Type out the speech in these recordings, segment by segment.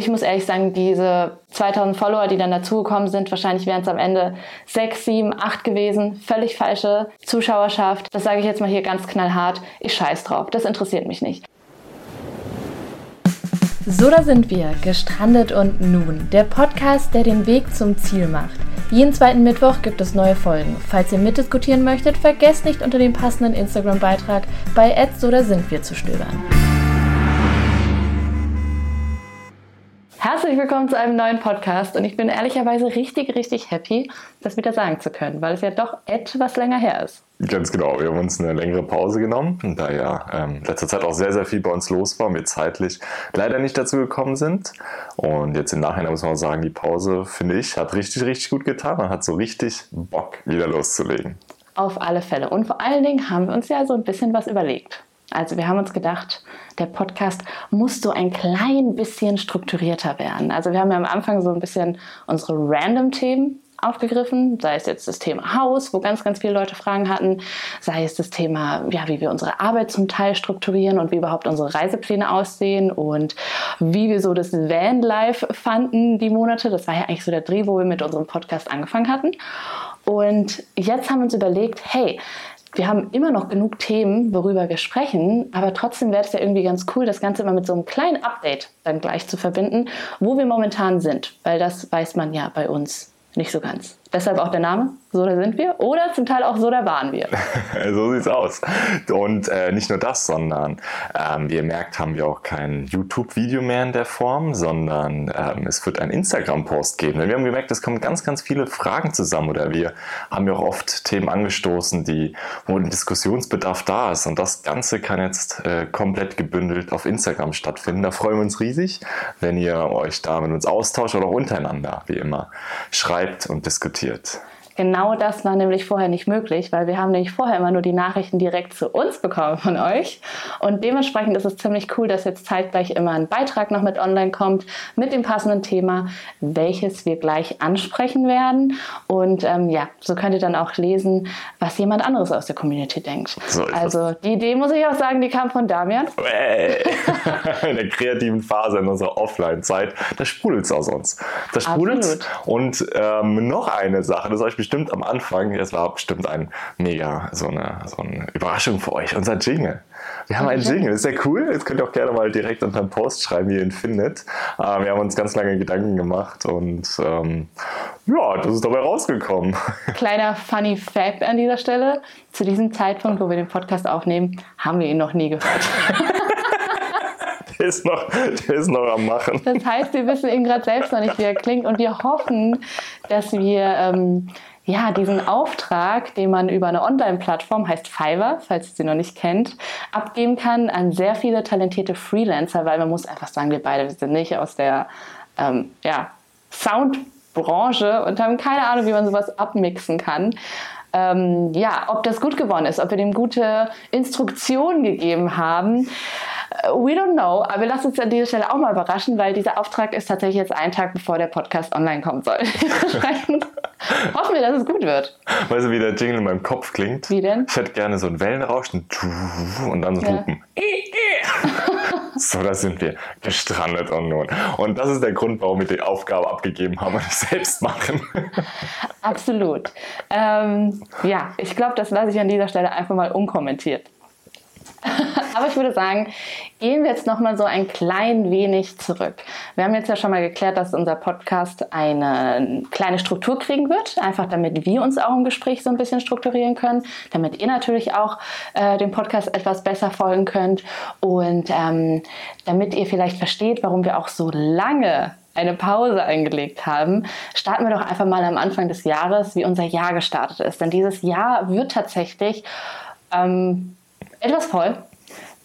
ich muss ehrlich sagen, diese 2000 Follower, die dann dazugekommen sind, wahrscheinlich wären es am Ende 6, 7, 8 gewesen. Völlig falsche Zuschauerschaft. Das sage ich jetzt mal hier ganz knallhart. Ich scheiß drauf. Das interessiert mich nicht. So, da sind wir, gestrandet und nun. Der Podcast, der den Weg zum Ziel macht. Jeden zweiten Mittwoch gibt es neue Folgen. Falls ihr mitdiskutieren möchtet, vergesst nicht unter dem passenden Instagram-Beitrag bei So da sind wir zu stöbern. Herzlich willkommen zu einem neuen Podcast und ich bin ehrlicherweise richtig, richtig happy, das wieder sagen zu können, weil es ja doch etwas länger her ist. Ganz genau, wir haben uns eine längere Pause genommen, da ja ähm, letzter Zeit auch sehr, sehr viel bei uns los war und wir zeitlich leider nicht dazu gekommen sind. Und jetzt im Nachhinein muss man sagen, die Pause, finde ich, hat richtig, richtig gut getan. Man hat so richtig Bock, wieder loszulegen. Auf alle Fälle. Und vor allen Dingen haben wir uns ja so ein bisschen was überlegt. Also wir haben uns gedacht, der Podcast muss so ein klein bisschen strukturierter werden. Also wir haben ja am Anfang so ein bisschen unsere Random-Themen aufgegriffen, sei es jetzt das Thema Haus, wo ganz, ganz viele Leute Fragen hatten, sei es das Thema, ja, wie wir unsere Arbeit zum Teil strukturieren und wie überhaupt unsere Reisepläne aussehen und wie wir so das Vanlife fanden die Monate. Das war ja eigentlich so der Dreh, wo wir mit unserem Podcast angefangen hatten. Und jetzt haben wir uns überlegt, hey, wir haben immer noch genug Themen, worüber wir sprechen, aber trotzdem wäre es ja irgendwie ganz cool, das Ganze immer mit so einem kleinen Update dann gleich zu verbinden, wo wir momentan sind, weil das weiß man ja bei uns nicht so ganz. Deshalb auch der Name, so da sind wir. Oder zum Teil auch so da waren wir. so sieht's aus. Und äh, nicht nur das, sondern ähm, wie ihr merkt, haben wir auch kein YouTube-Video mehr in der Form, sondern ähm, es wird einen Instagram-Post geben. Denn wir haben gemerkt, es kommen ganz, ganz viele Fragen zusammen oder wir haben ja auch oft Themen angestoßen, die, wo ein Diskussionsbedarf da ist. Und das Ganze kann jetzt äh, komplett gebündelt auf Instagram stattfinden. Da freuen wir uns riesig, wenn ihr euch da mit uns austauscht oder auch untereinander, wie immer, schreibt und diskutiert diskutiert. Genau das war nämlich vorher nicht möglich, weil wir haben nämlich vorher immer nur die Nachrichten direkt zu uns bekommen von euch. Und dementsprechend ist es ziemlich cool, dass jetzt zeitgleich immer ein Beitrag noch mit online kommt mit dem passenden Thema, welches wir gleich ansprechen werden. Und ähm, ja, so könnt ihr dann auch lesen, was jemand anderes aus der Community denkt. So also die Idee, muss ich auch sagen, die kam von Damian. in der kreativen Phase in unserer Offline-Zeit, da sprudelt es aus uns. Da sprudelt Und ähm, noch eine Sache, das habe ich bestimmt am Anfang, das war bestimmt ein mega, so eine, so eine Überraschung für euch, unser Jingle. Wir haben einen Jingle, ist ja cool. Jetzt könnt ihr auch gerne mal direkt unter den Post schreiben, wie ihr ihn findet. Ähm, wir haben uns ganz lange Gedanken gemacht und ähm, ja, das ist dabei rausgekommen. Kleiner Funny Fact an dieser Stelle. Zu diesem Zeitpunkt, wo wir den Podcast aufnehmen, haben wir ihn noch nie gehört. der, ist noch, der ist noch am Machen. Das heißt, wir wissen ihn gerade selbst noch nicht, wie er klingt und wir hoffen, dass wir ähm, ja, diesen Auftrag, den man über eine Online-Plattform, heißt Fiverr, falls ihr sie noch nicht kennt, abgeben kann an sehr viele talentierte Freelancer, weil man muss einfach sagen, wir beide sind nicht aus der ähm, ja, Soundbranche und haben keine Ahnung, wie man sowas abmixen kann. Ähm, ja, ob das gut geworden ist, ob wir dem gute Instruktionen gegeben haben. We don't know, aber wir lassen uns an dieser Stelle auch mal überraschen, weil dieser Auftrag ist tatsächlich jetzt einen Tag bevor der Podcast online kommen soll. hoffen wir, dass es gut wird. Weißt du, wie der Jingle in meinem Kopf klingt? Wie denn? Ich hätte gerne so ein Wellenrausch und dann so ja. Hupen. So, da sind wir gestrandet und nun. Und das ist der Grund, warum wir die Aufgabe abgegeben haben und es selbst machen. Absolut. Ähm, ja, ich glaube, das lasse ich an dieser Stelle einfach mal unkommentiert. Aber ich würde sagen, gehen wir jetzt noch mal so ein klein wenig zurück. Wir haben jetzt ja schon mal geklärt, dass unser Podcast eine kleine Struktur kriegen wird, einfach damit wir uns auch im Gespräch so ein bisschen strukturieren können, damit ihr natürlich auch äh, dem Podcast etwas besser folgen könnt und ähm, damit ihr vielleicht versteht, warum wir auch so lange eine Pause eingelegt haben, starten wir doch einfach mal am Anfang des Jahres, wie unser Jahr gestartet ist. Denn dieses Jahr wird tatsächlich ähm, etwas voll.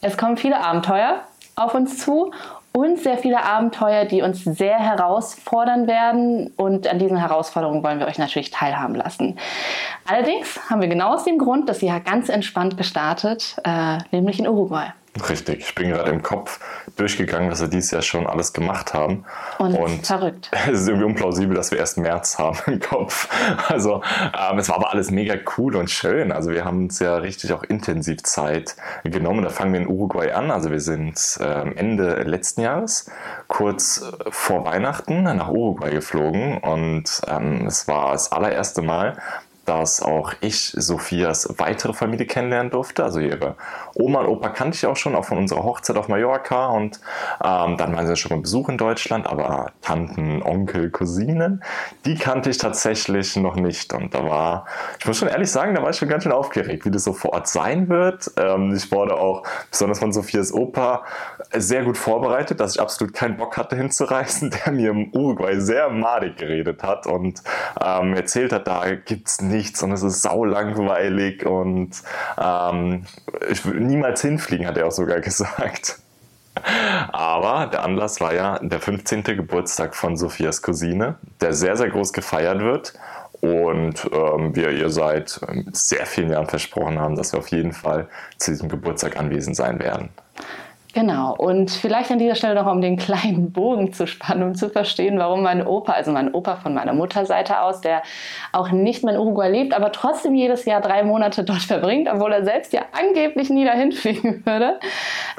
Es kommen viele Abenteuer auf uns zu und sehr viele Abenteuer, die uns sehr herausfordern werden. Und an diesen Herausforderungen wollen wir euch natürlich teilhaben lassen. Allerdings haben wir genau aus dem Grund das Jahr ganz entspannt gestartet, äh, nämlich in Uruguay. Richtig, ich bin gerade im Kopf durchgegangen, was wir dieses Jahr schon alles gemacht haben. Und, und verrückt. Es ist irgendwie unplausibel, dass wir erst März haben im Kopf. Also ähm, es war aber alles mega cool und schön. Also wir haben uns ja richtig auch intensiv Zeit genommen. Da fangen wir in Uruguay an. Also wir sind ähm, Ende letzten Jahres, kurz vor Weihnachten, nach Uruguay geflogen. Und ähm, es war das allererste Mal, dass auch ich Sophias weitere Familie kennenlernen durfte. Also ihre Oma und Opa kannte ich auch schon, auch von unserer Hochzeit auf Mallorca. Und ähm, dann waren sie schon mal Besuch in Deutschland, aber Tanten, Onkel, Cousinen, die kannte ich tatsächlich noch nicht. Und da war, ich muss schon ehrlich sagen, da war ich schon ganz schön aufgeregt, wie das so vor Ort sein wird. Ähm, ich wurde auch besonders von Sophias Opa sehr gut vorbereitet, dass ich absolut keinen Bock hatte hinzureisen, der mir im Uruguay sehr madig geredet hat und ähm, erzählt hat, da gibt es nichts und es ist saulangweilig und ähm, ich will niemals hinfliegen, hat er auch sogar gesagt. Aber der Anlass war ja der 15. Geburtstag von Sophias Cousine, der sehr, sehr groß gefeiert wird. Und ähm, wir ihr seit sehr vielen Jahren versprochen haben, dass wir auf jeden Fall zu diesem Geburtstag anwesend sein werden. Genau, und vielleicht an dieser Stelle noch, um den kleinen Bogen zu spannen, um zu verstehen, warum mein Opa, also mein Opa von meiner Mutterseite aus, der auch nicht mehr in Uruguay lebt, aber trotzdem jedes Jahr drei Monate dort verbringt, obwohl er selbst ja angeblich nie dahin fliegen würde.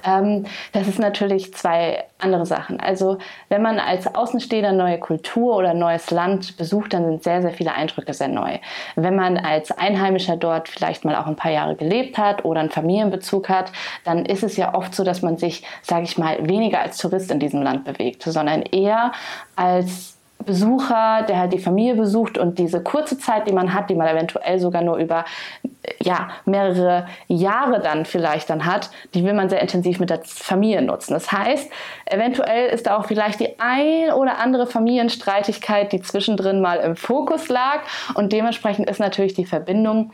Ähm, das ist natürlich zwei andere Sachen. Also wenn man als Außenstehender neue Kultur oder neues Land besucht, dann sind sehr, sehr viele Eindrücke sehr neu. Wenn man als Einheimischer dort vielleicht mal auch ein paar Jahre gelebt hat oder einen Familienbezug hat, dann ist es ja oft so, dass man sich sich, sage ich mal, weniger als Tourist in diesem Land bewegt, sondern eher als Besucher, der halt die Familie besucht und diese kurze Zeit, die man hat, die man eventuell sogar nur über ja, mehrere Jahre dann vielleicht dann hat, die will man sehr intensiv mit der Familie nutzen. Das heißt, eventuell ist da auch vielleicht die ein oder andere Familienstreitigkeit, die zwischendrin mal im Fokus lag und dementsprechend ist natürlich die Verbindung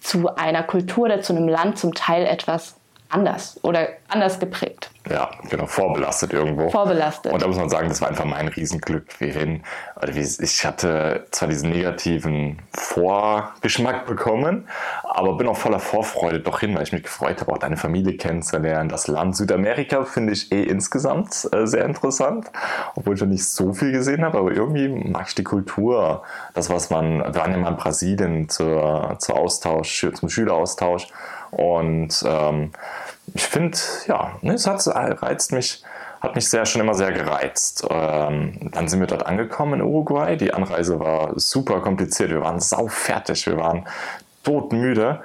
zu einer Kultur oder zu einem Land zum Teil etwas anders oder anders geprägt. Ja, genau, vorbelastet irgendwo. Vorbelastet. Und da muss man sagen, das war einfach mein Riesenglück. Ich hatte zwar diesen negativen Vorgeschmack bekommen, aber bin auch voller Vorfreude doch hin, weil ich mich gefreut habe, auch deine Familie kennenzulernen. Das Land Südamerika finde ich eh insgesamt äh, sehr interessant, obwohl ich noch nicht so viel gesehen habe, aber irgendwie mag ich die Kultur. Das, was man, wir waren ja mal in Brasilien zur, zur Austausch, zum Schüleraustausch und ähm, ich finde, ja, ne, es hat, reizt mich, hat mich sehr schon immer sehr gereizt. Ähm, dann sind wir dort angekommen in Uruguay. Die Anreise war super kompliziert. Wir waren sau fertig. Wir waren todmüde.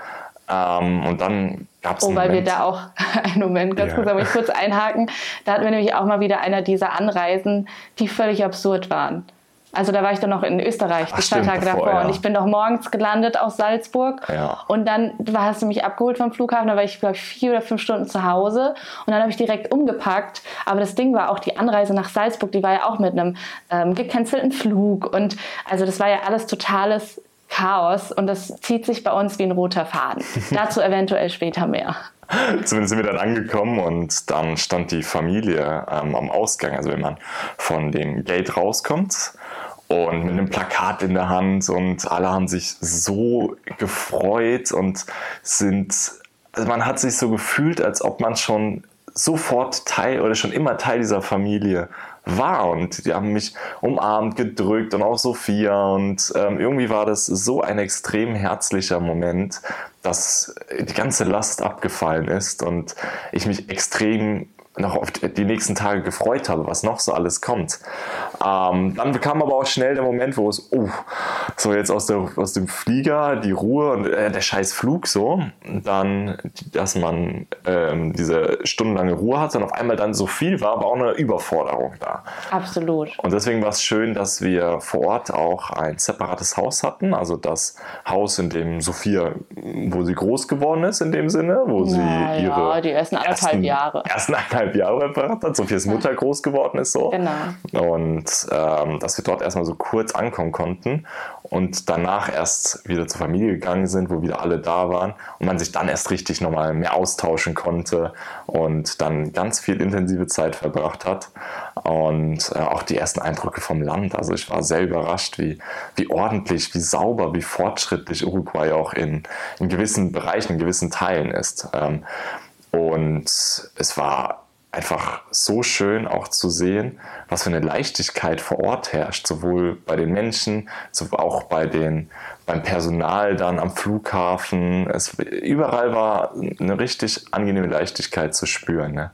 Ähm, und dann gab es. Oh, weil Moment. wir da auch, einen Moment, ganz ja. kurz, aber ich kurz einhaken. Da hatten wir nämlich auch mal wieder einer dieser Anreisen, die völlig absurd waren. Also da war ich dann noch in Österreich, die zwei Tage davor. Ja. Und ich bin doch morgens gelandet aus Salzburg. Ja. Und dann hast du mich abgeholt vom Flughafen. Da war ich, glaube ich, vier oder fünf Stunden zu Hause. Und dann habe ich direkt umgepackt. Aber das Ding war auch die Anreise nach Salzburg, die war ja auch mit einem ähm, gecancelten Flug. Und also das war ja alles totales Chaos. Und das zieht sich bei uns wie ein roter Faden. Dazu eventuell später mehr. Zumindest sind wir dann angekommen und dann stand die Familie ähm, am Ausgang. Also wenn man von dem Gate rauskommt, und mit einem Plakat in der Hand und alle haben sich so gefreut und sind, also man hat sich so gefühlt, als ob man schon sofort Teil oder schon immer Teil dieser Familie war und die haben mich umarmt, gedrückt und auch Sophia und ähm, irgendwie war das so ein extrem herzlicher Moment, dass die ganze Last abgefallen ist und ich mich extrem noch auf die nächsten Tage gefreut habe, was noch so alles kommt. Ähm, dann kam aber auch schnell der Moment, wo es, oh, so jetzt aus, der, aus dem Flieger die Ruhe und äh, der scheiß Flug so, dann, dass man ähm, diese stundenlange Ruhe hat und auf einmal dann so viel war, war auch eine Überforderung da. Absolut. Und deswegen war es schön, dass wir vor Ort auch ein separates Haus hatten, also das Haus, in dem Sophia, wo sie groß geworden ist in dem Sinne, wo sie ja, ihre ja, die ersten anderthalb ersten, Jahre. Ersten anderthalb Jahre verbracht hat, Sophias Mutter groß geworden ist so. Genau. Und ähm, dass wir dort erstmal so kurz ankommen konnten und danach erst wieder zur Familie gegangen sind, wo wieder alle da waren und man sich dann erst richtig nochmal mehr austauschen konnte und dann ganz viel intensive Zeit verbracht hat und äh, auch die ersten Eindrücke vom Land. Also ich war sehr überrascht, wie, wie ordentlich, wie sauber, wie fortschrittlich Uruguay auch in, in gewissen Bereichen, in gewissen Teilen ist. Ähm, Und es war einfach so schön auch zu sehen, was für eine Leichtigkeit vor Ort herrscht, sowohl bei den Menschen, auch bei den, beim Personal dann am Flughafen. Es, überall war eine richtig angenehme Leichtigkeit zu spüren. Ne?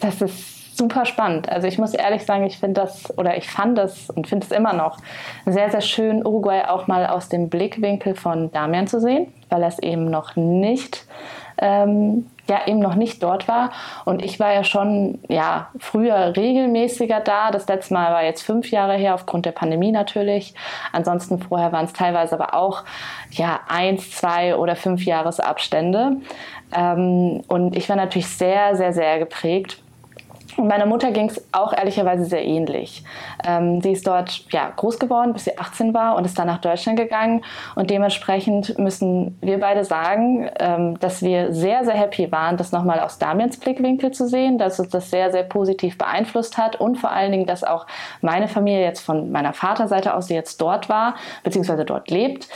Das ist super spannend. Also ich muss ehrlich sagen, ich finde das oder ich fand das und finde es immer noch sehr, sehr schön, Uruguay auch mal aus dem Blickwinkel von Damian zu sehen, weil er es eben noch nicht ähm, ja eben noch nicht dort war. Und ich war ja schon ja, früher regelmäßiger da. Das letzte Mal war jetzt fünf Jahre her, aufgrund der Pandemie natürlich. Ansonsten vorher waren es teilweise aber auch ja, eins, zwei oder fünf Jahresabstände. Ähm, und ich war natürlich sehr, sehr, sehr geprägt meiner Mutter ging es auch ehrlicherweise sehr ähnlich. Ähm, sie ist dort ja, groß geworden, bis sie 18 war und ist dann nach Deutschland gegangen. Und dementsprechend müssen wir beide sagen, ähm, dass wir sehr, sehr happy waren, das nochmal aus Damians Blickwinkel zu sehen, dass uns das sehr, sehr positiv beeinflusst hat und vor allen Dingen, dass auch meine Familie jetzt von meiner Vaterseite aus, die jetzt dort war, beziehungsweise dort lebt,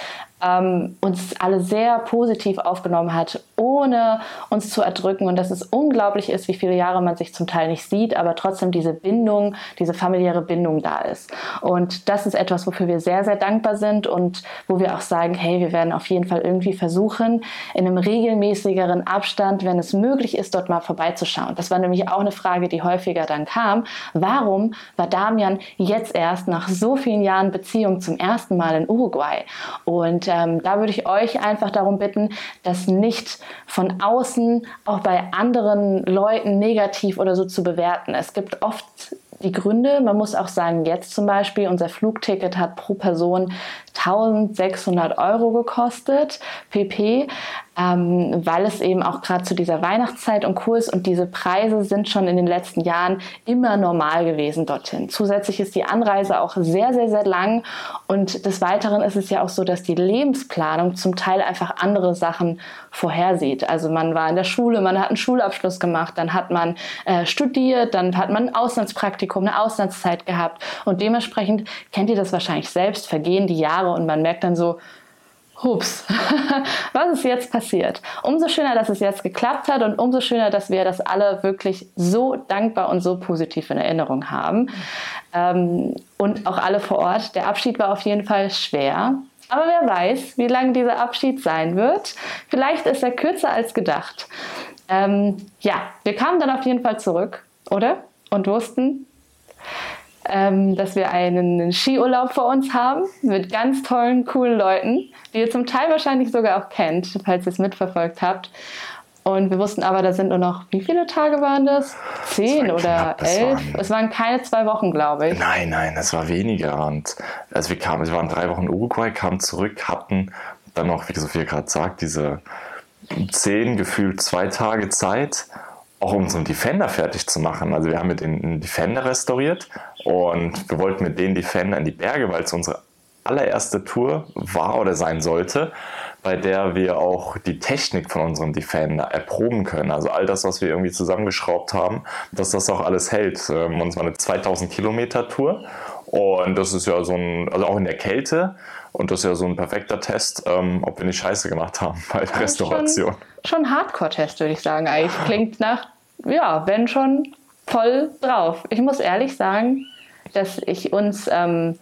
ähm, uns alle sehr positiv aufgenommen hat, ohne uns zu erdrücken und dass es unglaublich ist, wie viele Jahre man sich zum Teil nicht sieht, aber trotzdem diese Bindung, diese familiäre Bindung da ist. Und das ist etwas, wofür wir sehr, sehr dankbar sind und wo wir auch sagen, hey, wir werden auf jeden Fall irgendwie versuchen, in einem regelmäßigeren Abstand, wenn es möglich ist, dort mal vorbeizuschauen. Das war nämlich auch eine Frage, die häufiger dann kam. Warum war Damian jetzt erst nach so vielen Jahren Beziehung zum ersten Mal in Uruguay? Und ähm, da würde ich euch einfach darum bitten, das nicht von außen auch bei anderen Leuten negativ oder so zu bewerten. Es gibt oft die Gründe. Man muss auch sagen, jetzt zum Beispiel, unser Flugticket hat pro Person 1600 Euro gekostet, pp ähm, weil es eben auch gerade zu dieser Weihnachtszeit und Kurs und diese Preise sind schon in den letzten Jahren immer normal gewesen dorthin. Zusätzlich ist die Anreise auch sehr, sehr, sehr lang und des Weiteren ist es ja auch so, dass die Lebensplanung zum Teil einfach andere Sachen vorhersieht. Also man war in der Schule, man hat einen Schulabschluss gemacht, dann hat man äh, studiert, dann hat man ein Auslandspraktikum, eine Auslandszeit gehabt und dementsprechend kennt ihr das wahrscheinlich selbst, vergehen die Jahre und man merkt dann so, hups, was ist jetzt passiert? Umso schöner, dass es jetzt geklappt hat und umso schöner, dass wir das alle wirklich so dankbar und so positiv in Erinnerung haben. Ähm, und auch alle vor Ort. Der Abschied war auf jeden Fall schwer. Aber wer weiß, wie lang dieser Abschied sein wird. Vielleicht ist er kürzer als gedacht. Ähm, ja, wir kamen dann auf jeden Fall zurück, oder? Und wussten, ähm, dass wir einen Skiurlaub vor uns haben mit ganz tollen, coolen Leuten, die ihr zum Teil wahrscheinlich sogar auch kennt, falls ihr es mitverfolgt habt. Und wir wussten aber, da sind nur noch, wie viele Tage waren das? Zehn das oder knapp, elf? Es waren keine zwei Wochen, glaube ich. Nein, nein, es war weniger. Und also wir kamen, wir waren drei Wochen in Uruguay, kamen zurück, hatten dann noch, wie Sophia gerade sagt, diese zehn, gefühlt zwei Tage Zeit auch um unseren Defender fertig zu machen. Also wir haben mit den Defender restauriert und wir wollten mit den Defender in die Berge, weil es unsere allererste Tour war oder sein sollte, bei der wir auch die Technik von unserem Defender erproben können. Also all das, was wir irgendwie zusammengeschraubt haben, dass das auch alles hält. Ähm, und es war eine 2000 Kilometer Tour und das ist ja so ein, also auch in der Kälte und das ist ja so ein perfekter Test, ähm, ob wir nicht Scheiße gemacht haben bei der Restauration. Schon, schon Hardcore-Test, würde ich sagen. Eigentlich klingt nach, ja, wenn schon voll drauf. Ich muss ehrlich sagen, dass ich uns ähm,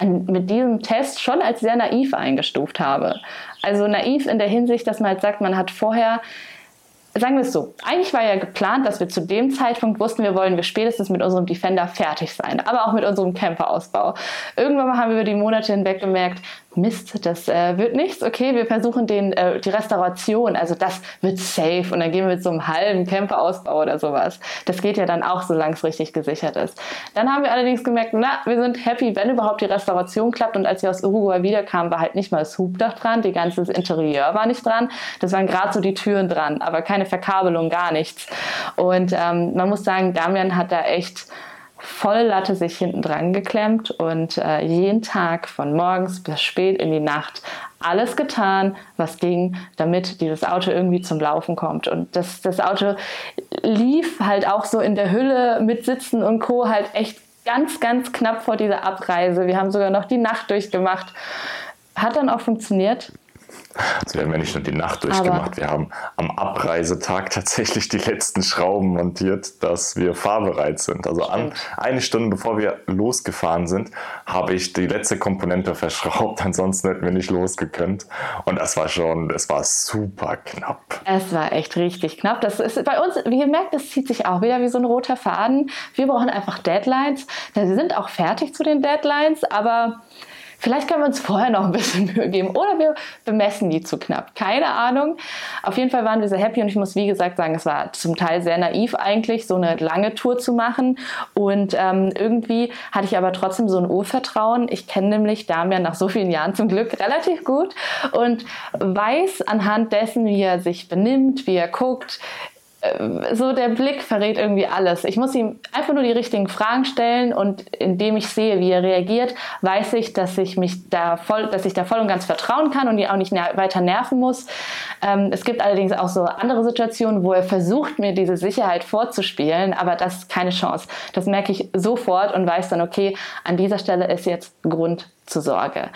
mit diesem Test schon als sehr naiv eingestuft habe. Also naiv in der Hinsicht, dass man halt sagt, man hat vorher sagen wir es so, eigentlich war ja geplant, dass wir zu dem Zeitpunkt wussten, wir wollen wir spätestens mit unserem Defender fertig sein, aber auch mit unserem Camperausbau. Irgendwann haben wir über die Monate hinweg gemerkt, Mist, das äh, wird nichts. Okay, wir versuchen den, äh, die Restauration, also das wird safe und dann gehen wir mit so einem halben Camperausbau oder sowas. Das geht ja dann auch, solange es richtig gesichert ist. Dann haben wir allerdings gemerkt, na, wir sind happy, wenn überhaupt die Restauration klappt und als wir aus Uruguay wiederkamen, war halt nicht mal das Hubdach dran, die ganze Interieur war nicht dran, das waren gerade so die Türen dran, aber keine Verkabelung, gar nichts. Und ähm, man muss sagen, Damian hat da echt voll Latte sich hinten dran geklemmt und äh, jeden Tag von morgens bis spät in die Nacht alles getan, was ging, damit dieses Auto irgendwie zum Laufen kommt. Und das, das Auto lief halt auch so in der Hülle mit Sitzen und Co. halt echt ganz, ganz knapp vor dieser Abreise. Wir haben sogar noch die Nacht durchgemacht. Hat dann auch funktioniert. Also wir haben ja nicht nur die Nacht durchgemacht, Aber wir haben am Abreisetag tatsächlich die letzten Schrauben montiert, dass wir fahrbereit sind. Also an, eine Stunde bevor wir losgefahren sind, habe ich die letzte Komponente verschraubt, ansonsten hätten wir nicht losgekönnt. Und das war schon, es war super knapp. Es war echt richtig knapp. Das ist bei uns, wie ihr merkt, es zieht sich auch wieder wie so ein roter Faden. Wir brauchen einfach Deadlines. Wir sind auch fertig zu den Deadlines, aber Vielleicht können wir uns vorher noch ein bisschen Mühe geben oder wir bemessen die zu knapp. Keine Ahnung. Auf jeden Fall waren wir sehr happy und ich muss wie gesagt sagen, es war zum Teil sehr naiv eigentlich, so eine lange Tour zu machen. Und ähm, irgendwie hatte ich aber trotzdem so ein Urvertrauen. Ich kenne nämlich Damian nach so vielen Jahren zum Glück relativ gut und weiß anhand dessen, wie er sich benimmt, wie er guckt, so der Blick verrät irgendwie alles. Ich muss ihm einfach nur die richtigen Fragen stellen und indem ich sehe, wie er reagiert, weiß ich, dass ich mich da voll, dass ich da voll und ganz vertrauen kann und ihn auch nicht weiter nerven muss. Ähm, es gibt allerdings auch so andere Situationen, wo er versucht, mir diese Sicherheit vorzuspielen, aber das ist keine Chance. Das merke ich sofort und weiß dann, okay, an dieser Stelle ist jetzt Grund zur Sorge.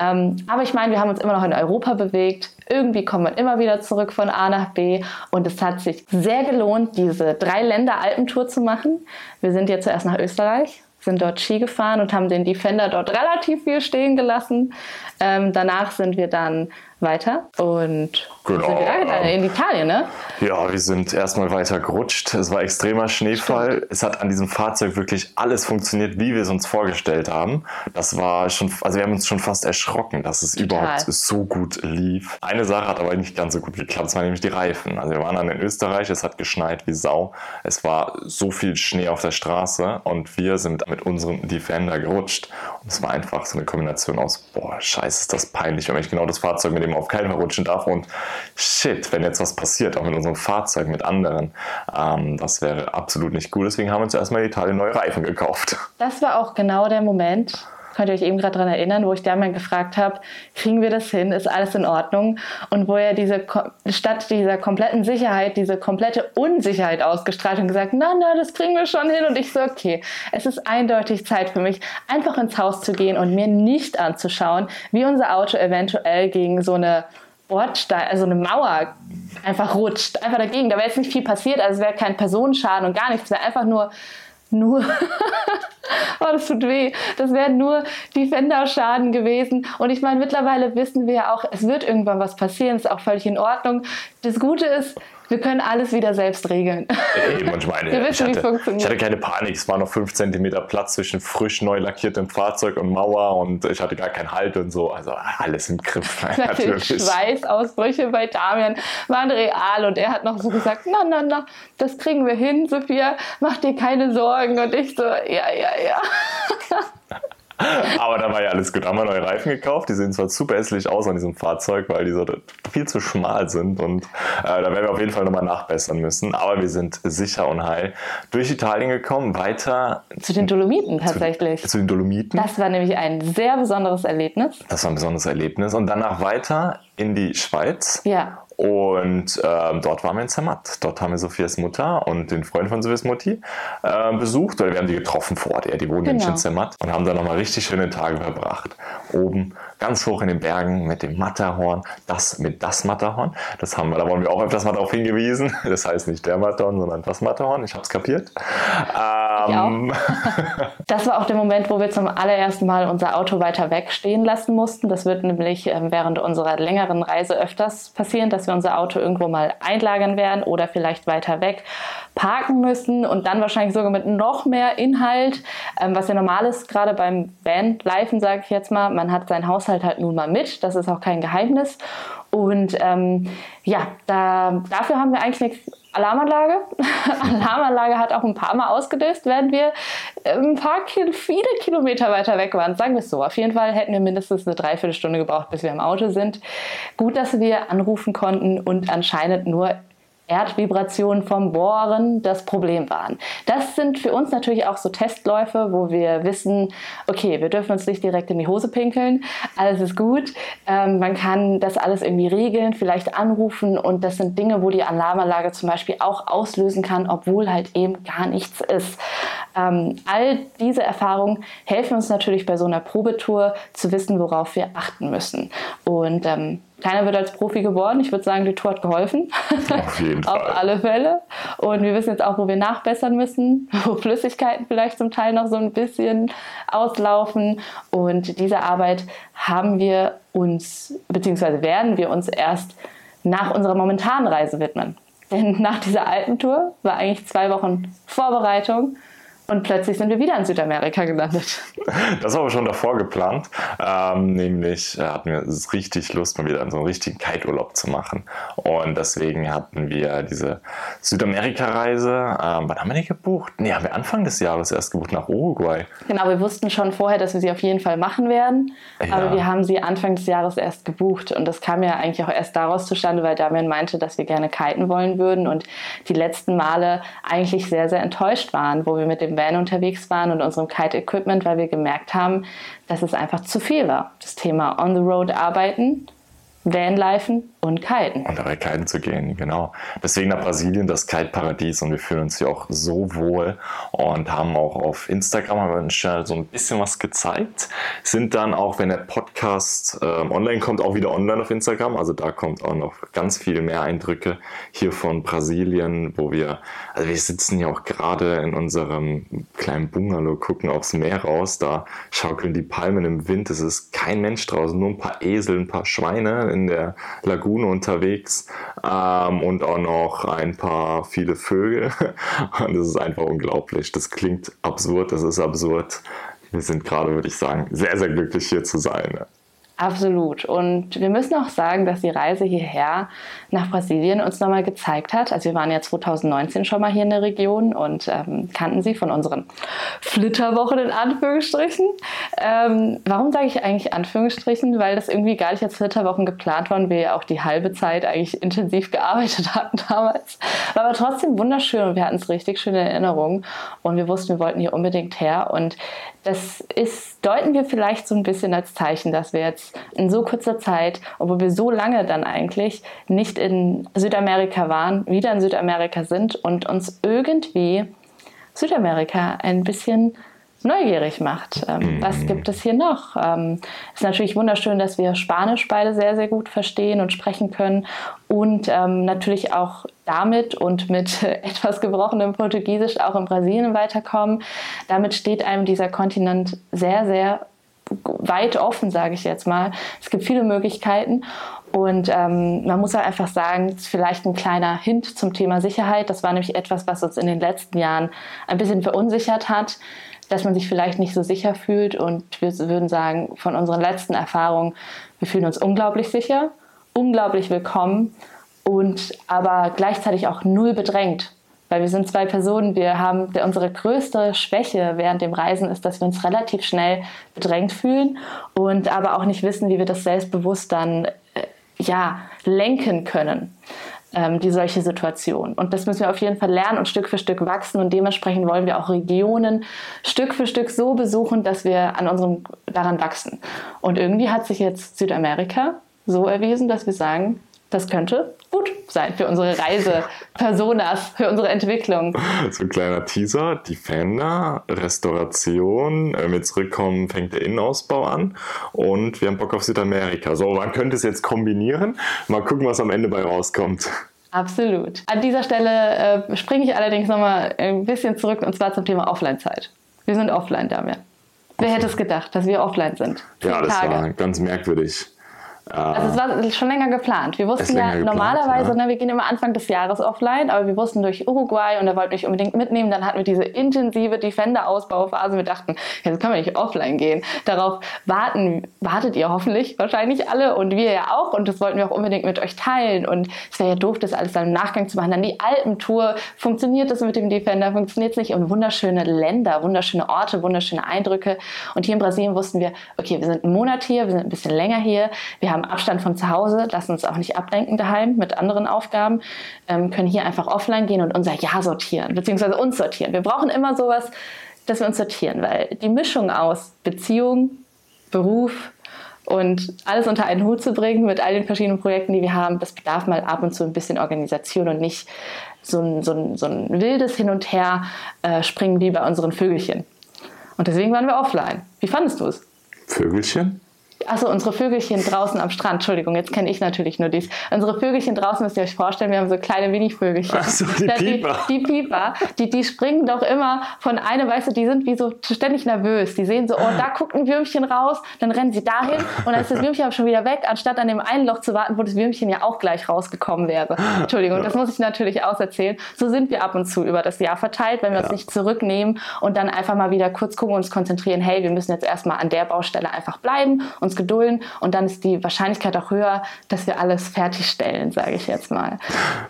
Ähm, aber ich meine, wir haben uns immer noch in Europa bewegt. Irgendwie kommt man immer wieder zurück von A nach B. Und es hat sich sehr gelohnt, diese drei Länder Alpentour zu machen. Wir sind jetzt zuerst nach Österreich, sind dort Ski gefahren und haben den Defender dort relativ viel stehen gelassen. Ähm, danach sind wir dann weiter und genau, sind wir da in Italien, ne? Ja, wir sind erstmal weiter gerutscht. Es war extremer Schneefall. Stimmt. Es hat an diesem Fahrzeug wirklich alles funktioniert, wie wir es uns vorgestellt haben. Das war schon, also wir haben uns schon fast erschrocken, dass es Total. überhaupt so gut lief. Eine Sache hat aber nicht ganz so gut geklappt, das waren nämlich die Reifen. Also wir waren dann in Österreich, es hat geschneit wie Sau. Es war so viel Schnee auf der Straße und wir sind mit unserem Defender gerutscht. Und es war einfach so eine Kombination aus, boah, scheiße, ist das peinlich, wenn ich genau das Fahrzeug mit dem auf keinen Fall rutschen darf und shit, wenn jetzt was passiert, auch mit unserem Fahrzeug, mit anderen, ähm, das wäre absolut nicht gut. Deswegen haben wir uns erstmal in Italien neue Reifen gekauft. Das war auch genau der Moment, könnt ihr euch eben gerade daran erinnern, wo ich damals gefragt habe, kriegen wir das hin, ist alles in Ordnung? Und wo er diese, statt dieser kompletten Sicherheit, diese komplette Unsicherheit ausgestrahlt und gesagt, na, na, das kriegen wir schon hin. Und ich so, okay, es ist eindeutig Zeit für mich, einfach ins Haus zu gehen und mir nicht anzuschauen, wie unser Auto eventuell gegen so eine Bordstein, also eine Mauer einfach rutscht, einfach dagegen. Da wäre jetzt nicht viel passiert, also es wäre kein Personenschaden und gar nichts, es wäre einfach nur nur, das tut weh, das wären nur Defender-Schaden gewesen. Und ich meine, mittlerweile wissen wir ja auch, es wird irgendwann was passieren, ist auch völlig in Ordnung. Das Gute ist, wir können alles wieder selbst regeln. Ich meine, wir wissen, ich, hatte, ich hatte keine Panik. Es war noch fünf Zentimeter Platz zwischen frisch neu lackiertem Fahrzeug und Mauer und ich hatte gar keinen Halt und so. Also alles im Griff. Natürlich. Schweißausbrüche bei Damian waren real und er hat noch so gesagt, na, na, na, das kriegen wir hin, Sophia, mach dir keine Sorgen. Und ich so, ja, ja, ja. Aber da war ja alles gut. Haben wir neue Reifen gekauft. Die sehen zwar super hässlich aus an diesem Fahrzeug, weil die so viel zu schmal sind. Und äh, da werden wir auf jeden Fall nochmal nachbessern müssen. Aber wir sind sicher und heil durch Italien gekommen. Weiter. Zu den Dolomiten tatsächlich. Zu, zu den Dolomiten. Das war nämlich ein sehr besonderes Erlebnis. Das war ein besonderes Erlebnis. Und danach weiter in die Schweiz. Ja. Und äh, dort waren wir in Zermatt. Dort haben wir Sophias Mutter und den Freund von Sophias Mutti äh, besucht. Oder wir haben die getroffen vor Ort. Ja, die wohnen genau. nämlich in Zermatt. Und haben da nochmal richtig schöne Tage verbracht. Oben ganz hoch in den Bergen mit dem Matterhorn, das mit das Matterhorn. Das haben wir, da wollen wir auch öfters mal darauf hingewiesen. Das heißt nicht der Matterhorn, sondern das Matterhorn. Ich habe es kapiert. Ähm. das war auch der Moment, wo wir zum allerersten Mal unser Auto weiter weg stehen lassen mussten. Das wird nämlich ähm, während unserer längeren Reise öfters passieren, dass wir unser Auto irgendwo mal einlagern werden oder vielleicht weiter weg parken müssen und dann wahrscheinlich sogar mit noch mehr Inhalt, ähm, was ja normal ist, gerade beim Van-Lifen, sage ich jetzt mal. Man hat sein Haushalt halt nun mal mit, das ist auch kein Geheimnis. Und ähm, ja, da, dafür haben wir eigentlich eine Alarmanlage. Alarmanlage hat auch ein paar Mal ausgedisst, während wir ein paar Kil viele Kilometer weiter weg waren. Sagen wir es so. Auf jeden Fall hätten wir mindestens eine Dreiviertelstunde gebraucht, bis wir im Auto sind. Gut, dass wir anrufen konnten und anscheinend nur Erdvibrationen vom Bohren das Problem waren. Das sind für uns natürlich auch so Testläufe, wo wir wissen, okay, wir dürfen uns nicht direkt in die Hose pinkeln, alles ist gut, ähm, man kann das alles irgendwie regeln, vielleicht anrufen und das sind Dinge, wo die Alarmanlage zum Beispiel auch auslösen kann, obwohl halt eben gar nichts ist. ähm, all diese Erfahrungen helfen uns natürlich bei so einer Probetour zu wissen, worauf wir achten müssen. Und ähm, keiner wird als Profi geworden. Ich würde sagen, die Tour hat geholfen. Auf jeden Fall. Auf alle Fälle. Und wir wissen jetzt auch, wo wir nachbessern müssen, wo Flüssigkeiten vielleicht zum Teil noch so ein bisschen auslaufen. Und diese Arbeit haben wir uns, beziehungsweise werden wir uns erst nach unserer momentanen Reise widmen. Denn nach dieser Alpentour war eigentlich zwei Wochen Vorbereitung und plötzlich sind wir wieder in Südamerika gelandet. Das war aber schon davor geplant. Ähm, nämlich äh, hatten wir richtig Lust, mal wieder so einen richtigen Kiteurlaub zu machen. Und deswegen hatten wir diese Südamerika-Reise. Ähm, wann haben wir die gebucht? Nee, haben wir Anfang des Jahres erst gebucht nach Uruguay. Genau, wir wussten schon vorher, dass wir sie auf jeden Fall machen werden. Ja. Aber wir haben sie Anfang des Jahres erst gebucht. Und das kam ja eigentlich auch erst daraus zustande, weil Damian meinte, dass wir gerne kiten wollen würden. Und die letzten Male eigentlich sehr, sehr enttäuscht waren, wo wir mit dem Van unterwegs waren und unserem Kite-Equipment, weil wir gemerkt haben, dass es einfach zu viel war. Das Thema On the Road arbeiten, Vanlifen und Kiten. Und dabei Kiten zu gehen, genau. Deswegen nach Brasilien das Kite-Paradies und wir fühlen uns hier auch so wohl und haben auch auf Instagram haben so ein bisschen was gezeigt. Sind dann auch, wenn der Podcast äh, online kommt, auch wieder online auf Instagram. Also da kommt auch noch ganz viel mehr Eindrücke hier von Brasilien, wo wir, also wir sitzen ja auch gerade in unserem kleinen Bungalow, gucken aufs Meer raus. Da schaukeln die Palmen im Wind. Es ist kein Mensch draußen, nur ein paar Esel, ein paar Schweine in der Lagune Lagune unterwegs ähm, und auch noch ein paar viele Vögel. Und das ist einfach unglaublich. Das klingt absurd, das ist absurd. Wir sind gerade, würde ich sagen, sehr, sehr glücklich hier zu sein. Absolut. Und wir müssen auch sagen, dass die Reise hierher nach Brasilien uns nochmal gezeigt hat. Also wir waren ja 2019 schon mal hier in der Region und ähm, kannten sie von unseren Flitterwochen in Anführungsstrichen. Ähm, warum sage ich eigentlich Anführungsstrichen? Weil das irgendwie gar nicht als Flitterwochen geplant waren. Wir ja auch die halbe Zeit eigentlich intensiv gearbeitet hatten damals. War aber trotzdem wunderschön und wir hatten es richtig schöne Erinnerungen. Und wir wussten, wir wollten hier unbedingt her. Und das ist, deuten wir vielleicht so ein bisschen als Zeichen, dass wir jetzt in so kurzer Zeit, obwohl wir so lange dann eigentlich nicht in Südamerika waren, wieder in Südamerika sind und uns irgendwie Südamerika ein bisschen neugierig macht. Ähm, was mhm. gibt es hier noch? Ähm, ist natürlich wunderschön, dass wir Spanisch beide sehr, sehr gut verstehen und sprechen können und ähm, natürlich auch damit und mit etwas gebrochenem Portugiesisch auch in Brasilien weiterkommen. Damit steht einem dieser Kontinent sehr, sehr weit offen, sage ich jetzt mal. Es gibt viele Möglichkeiten und ähm, man muss halt einfach sagen, vielleicht ein kleiner Hint zum Thema Sicherheit. Das war nämlich etwas, was uns in den letzten Jahren ein bisschen verunsichert hat dass man sich vielleicht nicht so sicher fühlt. Und wir würden sagen, von unseren letzten Erfahrungen, wir fühlen uns unglaublich sicher, unglaublich willkommen und aber gleichzeitig auch null bedrängt. Weil wir sind zwei Personen, wir haben unsere größte Schwäche während dem Reisen ist, dass wir uns relativ schnell bedrängt fühlen und aber auch nicht wissen, wie wir das selbstbewusst dann äh, ja, lenken können ähm, die solche Situation. Und das müssen wir auf jeden Fall lernen und Stück für Stück wachsen. Und dementsprechend wollen wir auch Regionen Stück für Stück so besuchen, dass wir an unserem daran wachsen. Und irgendwie hat sich jetzt Südamerika so erwiesen, dass wir sagen, das könnte gut sein für unsere Reise-Personas, für unsere Entwicklung. So ein kleiner Teaser, Defender, Restauration, wenn wir zurückkommen, fängt der Innenausbau an und wir haben Bock auf Südamerika. So, man könnte es jetzt kombinieren. Mal gucken, was am Ende bei rauskommt. Absolut. An dieser Stelle äh, springe ich allerdings nochmal ein bisschen zurück und zwar zum Thema Offline-Zeit. Wir sind offline, Damian. Wer hätte es gedacht, dass wir offline sind? Ja, das Tage. war ganz merkwürdig. Also es war schon länger geplant. Wir wussten ja geplant, normalerweise, ja. Ne, wir gehen immer Anfang des Jahres offline, aber wir wussten durch Uruguay und er wollte mich unbedingt mitnehmen. Dann hatten wir diese intensive Defender-Ausbauphase. Wir dachten, jetzt können wir nicht offline gehen. Darauf warten, wartet ihr hoffentlich wahrscheinlich alle und wir ja auch und das wollten wir auch unbedingt mit euch teilen. Und es wäre ja doof, das alles dann im Nachgang zu machen. Dann die Alpentour, funktioniert das mit dem Defender, funktioniert es nicht? Und wunderschöne Länder, wunderschöne Orte, wunderschöne Eindrücke. Und hier in Brasilien wussten wir, okay, wir sind einen Monat hier, wir sind ein bisschen länger hier, wir haben haben Abstand von zu Hause, lassen uns auch nicht ablenken daheim mit anderen Aufgaben, ähm, können hier einfach offline gehen und unser Ja sortieren, beziehungsweise uns sortieren. Wir brauchen immer sowas, dass wir uns sortieren, weil die Mischung aus Beziehung, Beruf Und alles unter einen Hut zu bringen mit all den verschiedenen Projekten, die wir haben, das bedarf mal ab und zu ein bisschen Organisation und nicht so ein, so ein, so ein wildes Hin und Her äh, springen wie bei unseren Vögelchen. Und deswegen waren wir offline. Wie fandest du es? Vögelchen? Achso, unsere Vögelchen draußen am Strand. Entschuldigung, jetzt kenne ich natürlich nur dies. Unsere Vögelchen draußen müsst ihr euch vorstellen, wir haben so kleine Mini-Vögelchen. Achso, die Pieper. Die, die Pieper, die, die springen doch immer von einem, weißt du, die sind wie so ständig nervös. Die sehen so, oh, da guckt ein Würmchen raus, dann rennen sie dahin und dann ist das Würmchen aber schon wieder weg, anstatt an dem einen Loch zu warten, wo das Würmchen ja auch gleich rausgekommen wäre. Entschuldigung, das muss ich natürlich auserzählen. So sind wir ab und zu über das Jahr verteilt, wenn wir ja. uns nicht zurücknehmen und dann einfach mal wieder kurz gucken und uns konzentrieren, hey, wir müssen jetzt erstmal an der Baustelle einfach bleiben, uns gedulden und dann ist die Wahrscheinlichkeit auch höher, dass wir alles fertigstellen, sage ich jetzt mal.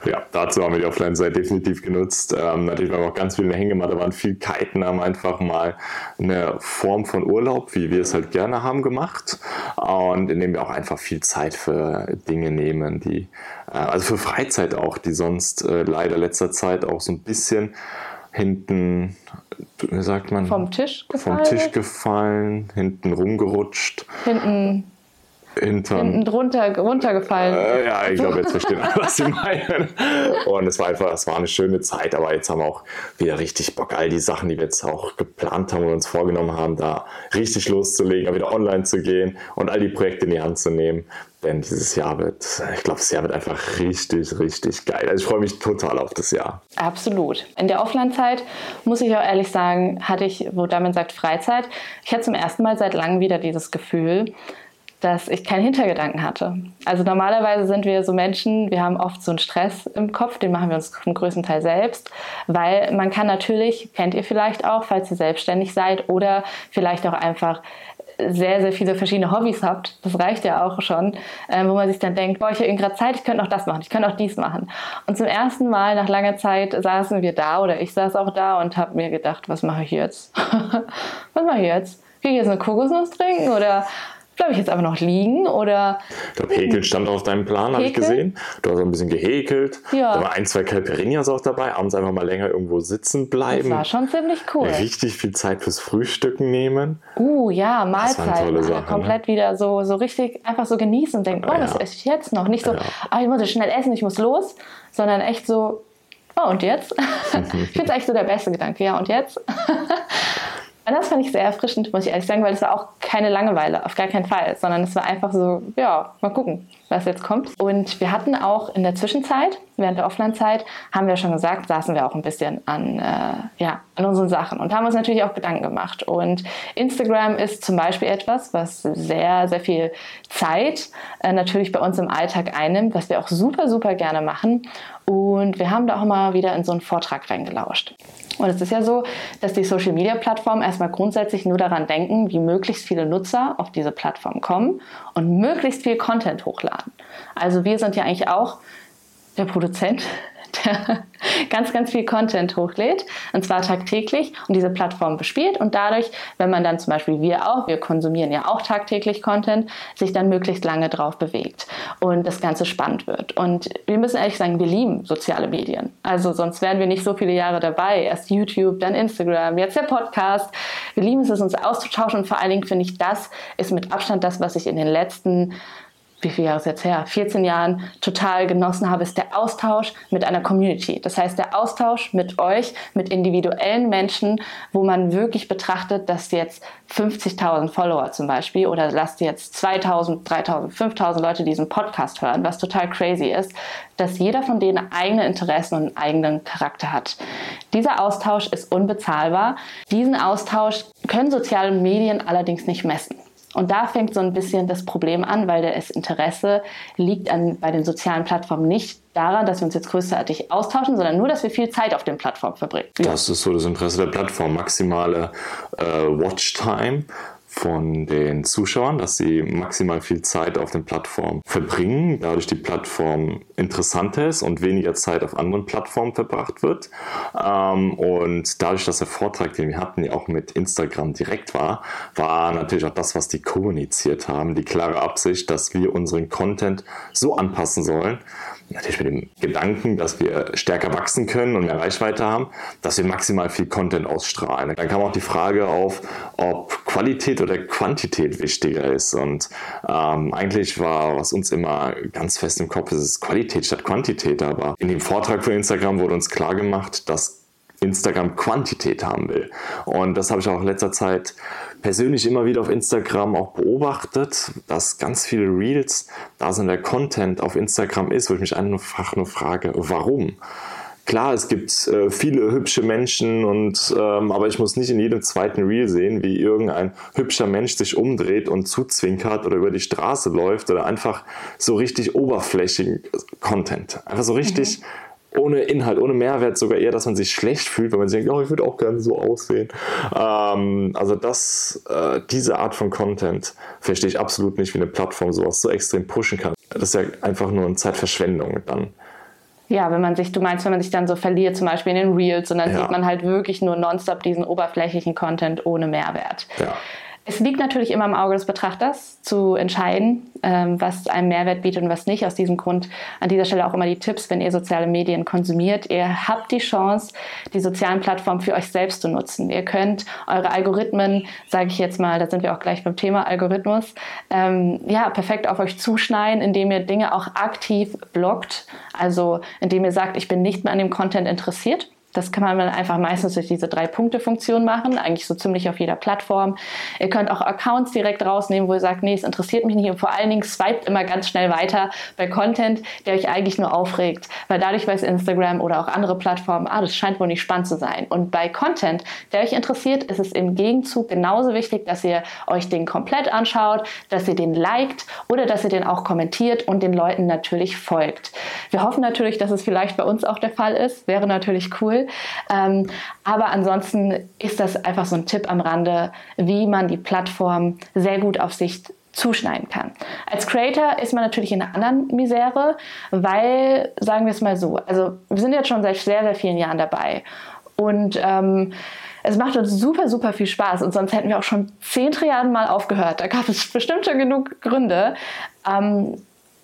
Ja, dazu haben wir die Offline-Seite definitiv genutzt. Ähm, natürlich waren wir auch ganz viel in der Hängematte, waren viel Kiten, haben einfach mal eine Form von Urlaub, wie wir es halt gerne haben, gemacht. Und indem wir auch einfach viel Zeit für Dinge nehmen, die, äh, also für Freizeit auch, die sonst äh, leider letzter Zeit auch so ein bisschen hinten, sagt man? Vom Tisch gefallen. Vom Tisch gefallen, hinten rumgerutscht. Hinten Hintern. Hinten drunter runtergefallen. Äh, ja, ich glaube, jetzt verstehen alle, was sie meinen. Und es war einfach, es war eine schöne Zeit, aber jetzt haben wir auch wieder richtig Bock, all die Sachen, die wir jetzt auch geplant haben und uns vorgenommen haben, da richtig loszulegen, wieder online zu gehen und all die Projekte in die Hand zu nehmen. Denn dieses Jahr wird, ich glaube, das Jahr wird einfach richtig, richtig geil. Also ich freue mich total auf das Jahr. Absolut. In der Offline-Zeit, muss ich auch ehrlich sagen, hatte ich, wo Damen sagt Freizeit, ich hatte zum ersten Mal seit langem wieder dieses Gefühl, dass ich keinen Hintergedanken hatte. Also normalerweise sind wir so Menschen, wir haben oft so einen Stress im Kopf, den machen wir uns zum größten Teil selbst, weil man kann natürlich, kennt ihr vielleicht auch, falls ihr selbstständig seid oder vielleicht auch einfach sehr, sehr viele verschiedene Hobbys habt, das reicht ja auch schon, äh, wo man sich dann denkt, boah, ich habe gerade Zeit, ich könnte noch das machen, ich könnte auch dies machen. Und zum ersten Mal nach langer Zeit saßen wir da oder ich saß auch da und habe mir gedacht, was mache ich jetzt? was mache ich jetzt? Gehe ich jetzt eine Kokosnuss trinken oder bleibe ich jetzt einfach noch liegen oder. Ich glaube, Häkeln stand auf deinem Plan, habe ich gesehen. Du hast ein bisschen gehäkelt. Ja. Da war ein, zwei Caipirinhas auch dabei. Abends einfach mal länger irgendwo sitzen bleiben. Das war schon ziemlich cool. Richtig viel Zeit fürs Frühstücken nehmen. Uh, ja, Mahlzeiten. Sache, komplett ne? wieder so, so richtig einfach so genießen und denken, oh, ja. was esse ich jetzt noch? Nicht so, ja. oh, ich muss jetzt schnell essen, ich muss los, sondern echt so, oh, und jetzt? ich finde es echt so der beste Gedanke. Ja, und jetzt? Und das fand ich sehr erfrischend, muss ich ehrlich sagen, weil es war auch keine Langeweile, auf gar keinen Fall, sondern es war einfach so, ja, mal gucken, was jetzt kommt. Und wir hatten auch in der Zwischenzeit, während der Offline-Zeit, haben wir schon gesagt, saßen wir auch ein bisschen an, äh, ja, an unseren Sachen und haben uns natürlich auch Gedanken gemacht. Und Instagram ist zum Beispiel etwas, was sehr, sehr viel Zeit äh, natürlich bei uns im Alltag einnimmt, was wir auch super, super gerne machen. Und wir haben da auch mal wieder in so einen Vortrag reingelauscht. Und es ist ja so, dass die Social-Media-Plattformen erstmal grundsätzlich nur daran denken, wie möglichst viele Nutzer auf diese Plattform kommen und möglichst viel Content hochladen. Also wir sind ja eigentlich auch der Produzent der ganz, ganz viel Content hochlädt, und zwar tagtäglich und diese Plattform bespielt und dadurch, wenn man dann zum Beispiel wir auch, wir konsumieren ja auch tagtäglich Content, sich dann möglichst lange drauf bewegt und das Ganze spannend wird. Und wir müssen ehrlich sagen, wir lieben soziale Medien. Also sonst wären wir nicht so viele Jahre dabei. Erst YouTube, dann Instagram, jetzt der Podcast. Wir lieben es, uns auszutauschen und vor allen Dingen finde ich, das ist mit Abstand das, was ich in den letzten wie viele Jahre ist jetzt her, 14 Jahren total genossen habe, ist der Austausch mit einer Community. Das heißt, der Austausch mit euch, mit individuellen Menschen, wo man wirklich betrachtet, dass jetzt 50.000 Follower zum Beispiel oder lasst jetzt 2.000, 3.000, 5.000 Leute diesen Podcast hören, was total crazy ist, dass jeder von denen eigene Interessen und einen eigenen Charakter hat. Dieser Austausch ist unbezahlbar. Diesen Austausch können soziale Medien allerdings nicht messen. Und da fängt so ein bisschen das Problem an, weil das Interesse liegt an, bei den sozialen Plattformen nicht daran, dass wir uns jetzt größtenteils austauschen, sondern nur, dass wir viel Zeit auf den Plattformen verbringen. Das ist so das Interesse der Plattform, maximale äh, Watchtime von den Zuschauern, dass sie maximal viel Zeit auf den Plattformen verbringen, dadurch die Plattform interessanter ist und weniger Zeit auf anderen Plattformen verbracht wird. Ähm, und dadurch, dass der Vortrag, den wir hatten, ja auch mit Instagram direkt war, war natürlich auch das, was die kommuniziert haben, die klare Absicht, dass wir unseren Content so anpassen sollen, natürlich mit dem Gedanken, dass wir stärker wachsen können und mehr Reichweite haben, dass wir maximal viel Content ausstrahlen. Dann kam auch die Frage auf, ob Qualität oder Quantität wichtiger ist. Und ähm, eigentlich war, was uns immer ganz fest im Kopf ist, ist Qualität statt Quantität. Aber in dem Vortrag von Instagram wurde uns klar gemacht, dass Instagram Quantität haben will. Und das habe ich auch in letzter Zeit persönlich immer wieder auf Instagram auch beobachtet, dass ganz viele Reels da sind, der Content auf Instagram ist, wo ich mich einfach nur frage, warum? Klar, es gibt äh, viele hübsche Menschen und ähm, aber ich muss nicht in jedem zweiten Reel sehen, wie irgendein hübscher Mensch sich umdreht und zuzwinkert oder über die Straße läuft oder einfach so richtig oberflächigen Content. Einfach so richtig mhm ohne Inhalt, ohne Mehrwert, sogar eher, dass man sich schlecht fühlt, weil man sich denkt, oh, ich würde auch gerne so aussehen. Ähm, also das, äh, diese Art von Content verstehe ich absolut nicht, wie eine Plattform sowas so extrem pushen kann. Das ist ja einfach nur eine Zeitverschwendung dann. Ja, wenn man sich, du meinst, wenn man sich dann so verliert, zum Beispiel in den Reels, und dann ja. sieht man halt wirklich nur nonstop diesen oberflächlichen Content ohne Mehrwert. Ja. Es liegt natürlich immer im Auge des Betrachters zu entscheiden, ähm, was einem Mehrwert bietet und was nicht. Aus diesem Grund an dieser Stelle auch immer die Tipps, wenn ihr soziale Medien konsumiert. Ihr habt die Chance, die sozialen Plattformen für euch selbst zu nutzen. Ihr könnt eure Algorithmen, sage ich jetzt mal, da sind wir auch gleich beim Thema Algorithmus, ähm, ja, perfekt auf euch zuschneiden, indem ihr Dinge auch aktiv blockt. Also indem ihr sagt, ich bin nicht mehr an dem Content interessiert das kann man einfach meistens durch diese Drei-Punkte-Funktion machen, eigentlich so ziemlich auf jeder Plattform. Ihr könnt auch Accounts direkt rausnehmen, wo ihr sagt, nee, es interessiert mich nicht. Und vor allen Dingen swiped immer ganz schnell weiter bei Content, der euch eigentlich nur aufregt. Weil dadurch weiß Instagram oder auch andere Plattformen, ah, das scheint wohl nicht spannend zu sein. Und bei Content, der euch interessiert, ist es im Gegenzug genauso wichtig, dass ihr euch den komplett anschaut, dass ihr den liked oder dass ihr den auch kommentiert und den Leuten natürlich folgt. Wir hoffen natürlich, dass es vielleicht bei uns auch der Fall ist. Wäre natürlich cool. Ähm, aber ansonsten ist das einfach so ein Tipp am Rande, wie man die Plattform sehr gut auf sich zuschneiden kann. Als Creator ist man natürlich in einer anderen Misere, weil, sagen wir es mal so, also wir sind jetzt schon seit sehr, sehr vielen Jahren dabei und ähm, es macht uns super, super viel Spaß und sonst hätten wir auch schon zehn Triaden mal aufgehört. Da gab es bestimmt schon genug Gründe. Ähm,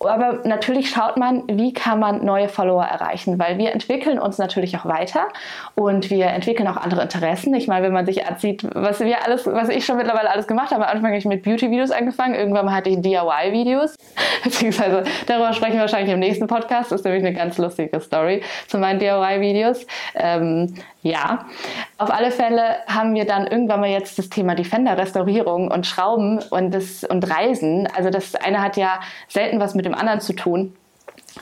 aber natürlich schaut man, wie kann man neue Follower erreichen, weil wir entwickeln uns natürlich auch weiter und wir entwickeln auch andere Interessen. Ich meine, wenn man sich ansieht, was wir alles, was ich schon mittlerweile alles gemacht habe, am Anfang habe ich mit Beauty-Videos angefangen, irgendwann hatte ich DIY-Videos, beziehungsweise darüber sprechen wir wahrscheinlich im nächsten Podcast. Das ist nämlich eine ganz lustige Story zu meinen DIY-Videos. Ähm, ja, auf alle Fälle haben wir dann irgendwann mal jetzt das Thema Defender-Restaurierung und Schrauben und, das, und Reisen. Also das eine hat ja selten was mit dem anderen zu tun.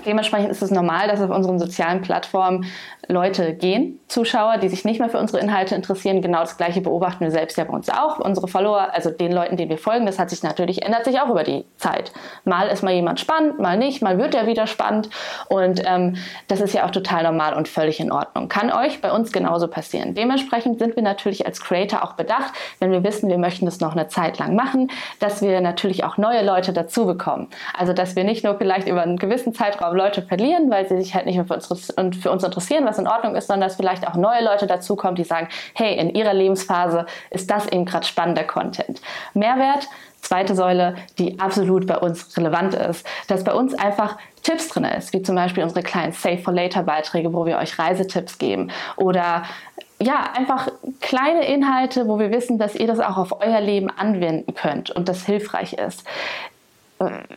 Dementsprechend ist es normal, dass auf unseren sozialen Plattformen Leute gehen, Zuschauer, die sich nicht mehr für unsere Inhalte interessieren. Genau das Gleiche beobachten wir selbst ja bei uns auch. Unsere Follower, also den Leuten, denen wir folgen, das hat sich natürlich, ändert sich auch über die Zeit. Mal ist mal jemand spannend, mal nicht, mal wird er wieder spannend. Und ähm, das ist ja auch total normal und völlig in Ordnung. Kann euch bei uns genauso passieren. Dementsprechend sind wir natürlich als Creator auch bedacht, wenn wir wissen, wir möchten das noch eine Zeit lang machen, dass wir natürlich auch neue Leute dazu bekommen. Also, dass wir nicht nur vielleicht über einen gewissen Zeitraum Leute verlieren, weil sie sich halt nicht mehr für uns, für uns interessieren, was in Ordnung ist, sondern dass vielleicht auch neue Leute dazukommen, die sagen, hey, in ihrer Lebensphase ist das eben gerade spannender Content. Mehrwert, zweite Säule, die absolut bei uns relevant ist, dass bei uns einfach Tipps drin ist, wie zum Beispiel unsere kleinen Save for Later Beiträge, wo wir euch Reisetipps geben oder ja, einfach kleine Inhalte, wo wir wissen, dass ihr das auch auf euer Leben anwenden könnt und das hilfreich ist.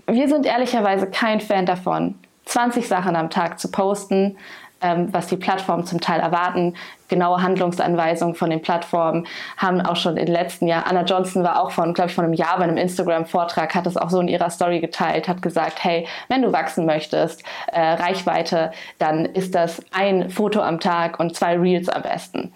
Wir sind ehrlicherweise kein Fan davon, 20 Sachen am Tag zu posten, ähm, was die Plattformen zum Teil erwarten. Genaue Handlungsanweisungen von den Plattformen haben auch schon im letzten Jahr, Anna Johnson war auch von, glaube ich, von einem Jahr bei einem Instagram-Vortrag, hat es auch so in ihrer Story geteilt, hat gesagt, hey, wenn du wachsen möchtest, äh, Reichweite, dann ist das ein Foto am Tag und zwei Reels am besten.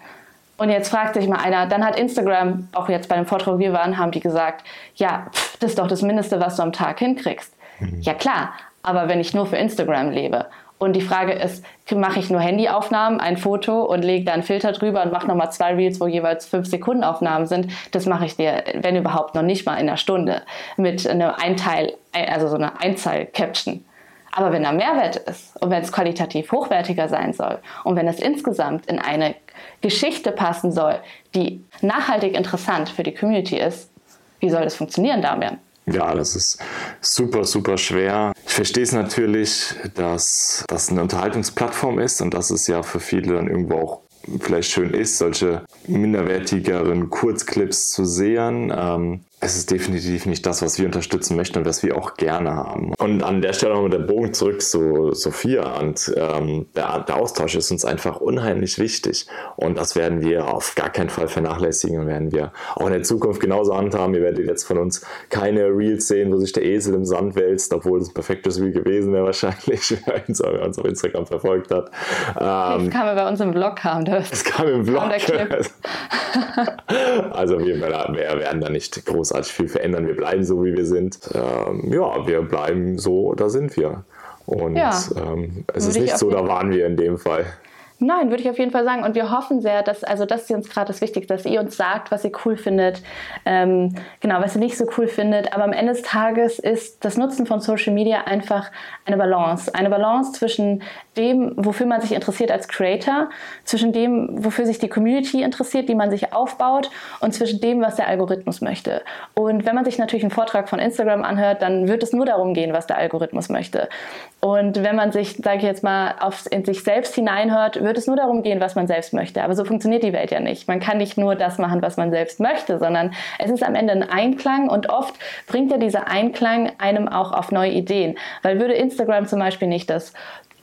Und jetzt fragt sich mal einer, dann hat Instagram, auch jetzt bei dem Vortrag, wo wir waren, haben die gesagt, ja, pff, das ist doch das Mindeste, was du am Tag hinkriegst. Mhm. Ja klar, aber wenn ich nur für Instagram lebe und die Frage ist, mache ich nur Handyaufnahmen, ein Foto und lege da einen Filter drüber und mache nochmal zwei Reels, wo jeweils fünf Sekunden Aufnahmen sind. Das mache ich dir, wenn überhaupt, noch nicht mal in einer Stunde mit einem Einteil, also so einer Einzahl-Caption. Aber wenn da Mehrwert ist und wenn es qualitativ hochwertiger sein soll und wenn es insgesamt in eine Geschichte passen soll, die nachhaltig interessant für die Community ist, wie soll das funktionieren, Damian? Ja, das ist super, super schwer. Ich verstehe es natürlich, dass das eine Unterhaltungsplattform ist und dass es ja für viele dann irgendwo auch vielleicht schön ist, solche minderwertigeren Kurzclips zu sehen. Ähm, es ist definitiv nicht das, was wir unterstützen möchten und was wir auch gerne haben. Und an der Stelle nochmal der Bogen zurück zu Sophia. Und ähm, der, der, Austausch ist uns einfach unheimlich wichtig. Und das werden wir auf gar keinen Fall vernachlässigen und werden wir auch in der Zukunft genauso handhaben. Ihr werdet jetzt von uns keine Reels sehen, wo sich der Esel im Sand wälzt, obwohl es ein perfektes Reel gewesen wäre wahrscheinlich, wer uns auf Instagram verfolgt hat. Ähm, das kann man bei uns im Vlog haben. Das, das kam im Vlog. also wir werden da nicht groß großartig viel verändern. Wir bleiben so, wie wir sind. Ähm, ja, wir bleiben so, da sind wir. Und ja, ähm, es ist nicht so, da waren wir in dem Fall. Nein, würde ich auf jeden Fall sagen. Und wir hoffen sehr, dass, also das ist uns gerade das Wichtigste, dass ihr uns sagt, was ihr cool findet, ähm, genau, was ihr nicht so cool findet. Aber am Ende des Tages ist das Nutzen von Social Media einfach eine Balance. Eine Balance zwischen dem, wofür man sich interessiert als Creator, zwischen dem, wofür sich die Community interessiert, die man sich aufbaut und zwischen dem, was der Algorithmus möchte. Und wenn man sich natürlich einen Vortrag von Instagram anhört, dann wird es nur darum gehen, was der Algorithmus möchte. Und wenn man sich, sage ich jetzt mal, auf, in sich selbst hineinhört, wird es nur darum gehen, was man selbst möchte. Aber so funktioniert die Welt ja nicht. Man kann nicht nur das machen, was man selbst möchte, sondern es ist am Ende ein Einklang und oft bringt ja dieser Einklang einem auch auf neue Ideen. Weil würde Instagram zum Beispiel nicht das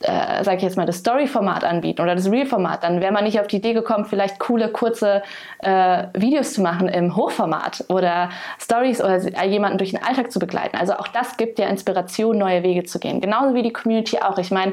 äh, sage ich jetzt mal, das Story-Format anbieten oder das Real-Format, dann wäre man nicht auf die Idee gekommen, vielleicht coole, kurze äh, Videos zu machen im Hochformat oder Stories oder jemanden durch den Alltag zu begleiten. Also auch das gibt ja Inspiration, neue Wege zu gehen. Genauso wie die Community auch. Ich meine,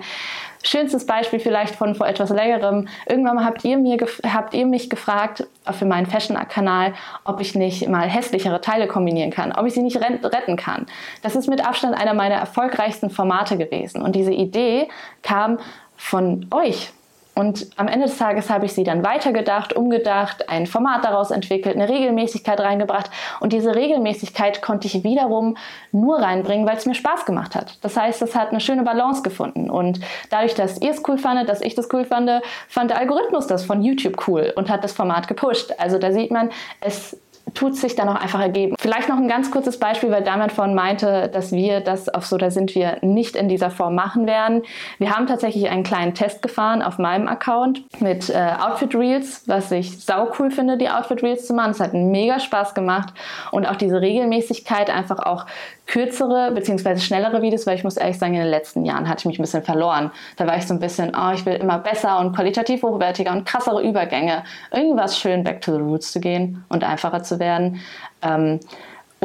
schönstes Beispiel vielleicht von vor etwas längerem. Irgendwann habt ihr, mir habt ihr mich gefragt für meinen Fashion-Kanal, ob ich nicht mal hässlichere Teile kombinieren kann, ob ich sie nicht retten kann. Das ist mit Abstand einer meiner erfolgreichsten Formate gewesen. Und diese Idee kam von euch, und am Ende des Tages habe ich sie dann weitergedacht, umgedacht, ein Format daraus entwickelt, eine Regelmäßigkeit reingebracht. Und diese Regelmäßigkeit konnte ich wiederum nur reinbringen, weil es mir Spaß gemacht hat. Das heißt, es hat eine schöne Balance gefunden. Und dadurch, dass ihr es cool fandet, dass ich das cool fand, fand der Algorithmus das von YouTube cool und hat das Format gepusht. Also da sieht man, es tut sich dann auch einfach ergeben. Vielleicht noch ein ganz kurzes Beispiel, weil Damian vorhin meinte, dass wir das auf So, da sind wir nicht in dieser Form machen werden. Wir haben tatsächlich einen kleinen Test gefahren auf meinem Account mit äh, Outfit Reels, was ich sau cool finde, die Outfit Reels zu machen. Es hat mega Spaß gemacht und auch diese Regelmäßigkeit einfach auch kürzere bzw. schnellere Videos, weil ich muss ehrlich sagen, in den letzten Jahren hatte ich mich ein bisschen verloren. Da war ich so ein bisschen, oh, ich will immer besser und qualitativ hochwertiger und krassere Übergänge. Irgendwas schön back to the roots zu gehen und einfacher zu werden. Ähm,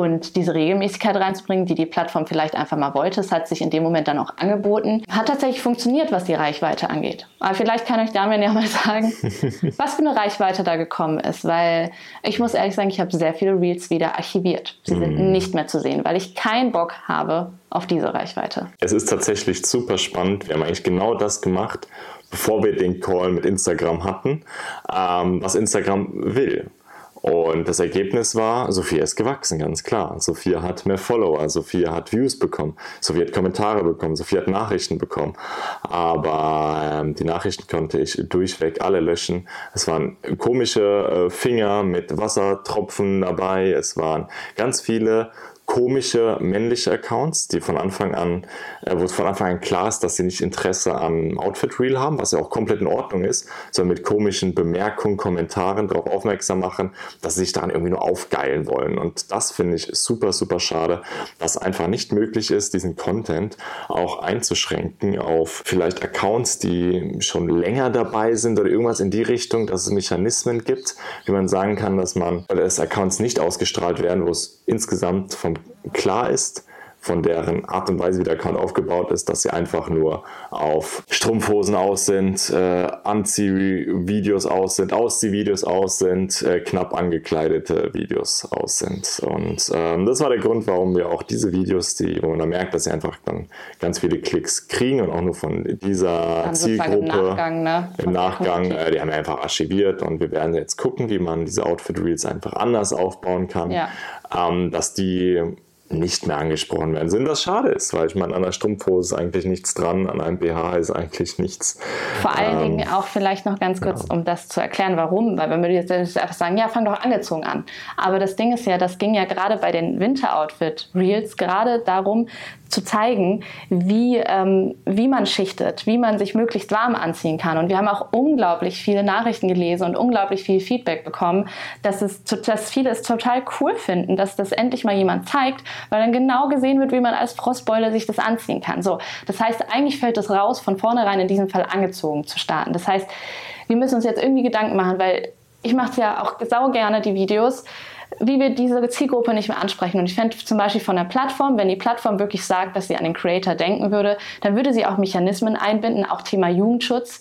und diese Regelmäßigkeit reinzubringen, die die Plattform vielleicht einfach mal wollte. Es hat sich in dem Moment dann auch angeboten. Hat tatsächlich funktioniert, was die Reichweite angeht. Aber vielleicht kann euch Damian ja mal sagen, was für eine Reichweite da gekommen ist, weil ich muss ehrlich sagen, ich habe sehr viele Reels wieder archiviert. Sie sind mm. nicht mehr zu sehen, weil ich keinen Bock habe auf diese Reichweite. Es ist tatsächlich super spannend. Wir haben eigentlich genau das gemacht, bevor wir den Call mit Instagram hatten, ähm, was Instagram will. Und das Ergebnis war, Sophia ist gewachsen, ganz klar. Sophia hat mehr Follower, Sophia hat Views bekommen, Sophia hat Kommentare bekommen, Sophia hat Nachrichten bekommen. Aber ähm, die Nachrichten konnte ich durchweg alle löschen. Es waren komische äh, Finger mit Wassertropfen dabei, es waren ganz viele komische männliche Accounts, die von Anfang an, äh, wo es von Anfang an klar ist, dass sie nicht Interesse am Outfit Reel haben, was ja auch komplett in Ordnung ist, sondern mit komischen Bemerkungen, Kommentaren darauf aufmerksam machen, dass sie sich daran irgendwie nur aufgeilen wollen. Und das finde ich super, super schade, dass einfach nicht möglich ist, diesen Content auch einzuschränken auf vielleicht Accounts, die schon länger dabei sind oder irgendwas in die Richtung, dass es Mechanismen gibt, wie man sagen kann, dass man, oder dass Accounts nicht ausgestrahlt werden, wo es insgesamt vom klar ist, von deren Art und Weise, wie der Account aufgebaut ist, dass sie einfach nur auf Strumpfhosen aus sind, äh, Anziehvideos aus sind, Ausziehvideos aus sind, äh, knapp angekleidete Videos aus sind. Und ähm, das war der Grund, warum wir auch diese Videos, die, wo man dann merkt, dass sie einfach dann ganz viele Klicks kriegen und auch nur von dieser dann Zielgruppe im Nachgang, ne? im Nachgang äh, die haben wir einfach archiviert und wir werden jetzt gucken, wie man diese Outfit Reels einfach anders aufbauen kann, ja. ähm, dass die nicht mehr angesprochen werden sind, was schade ist, weil ich meine, an einer Strumpfhose ist eigentlich nichts dran, an einem BH ist eigentlich nichts. Vor allen ähm, Dingen auch vielleicht noch ganz kurz, ja. um das zu erklären, warum, weil wenn wir jetzt einfach sagen, ja, fang doch angezogen an. Aber das Ding ist ja, das ging ja gerade bei den Winter-Outfit-Reels gerade darum, zu zeigen, wie, ähm, wie man schichtet, wie man sich möglichst warm anziehen kann. Und wir haben auch unglaublich viele Nachrichten gelesen und unglaublich viel Feedback bekommen, dass, es, dass viele es total cool finden, dass das endlich mal jemand zeigt, weil dann genau gesehen wird, wie man als Frostbeule sich das anziehen kann. So, das heißt, eigentlich fällt es raus, von vornherein in diesem Fall angezogen zu starten. Das heißt, wir müssen uns jetzt irgendwie Gedanken machen, weil ich mache es ja auch sau gerne, die Videos wie wir diese Zielgruppe nicht mehr ansprechen. Und ich fände zum Beispiel von der Plattform, wenn die Plattform wirklich sagt, dass sie an den Creator denken würde, dann würde sie auch Mechanismen einbinden, auch Thema Jugendschutz,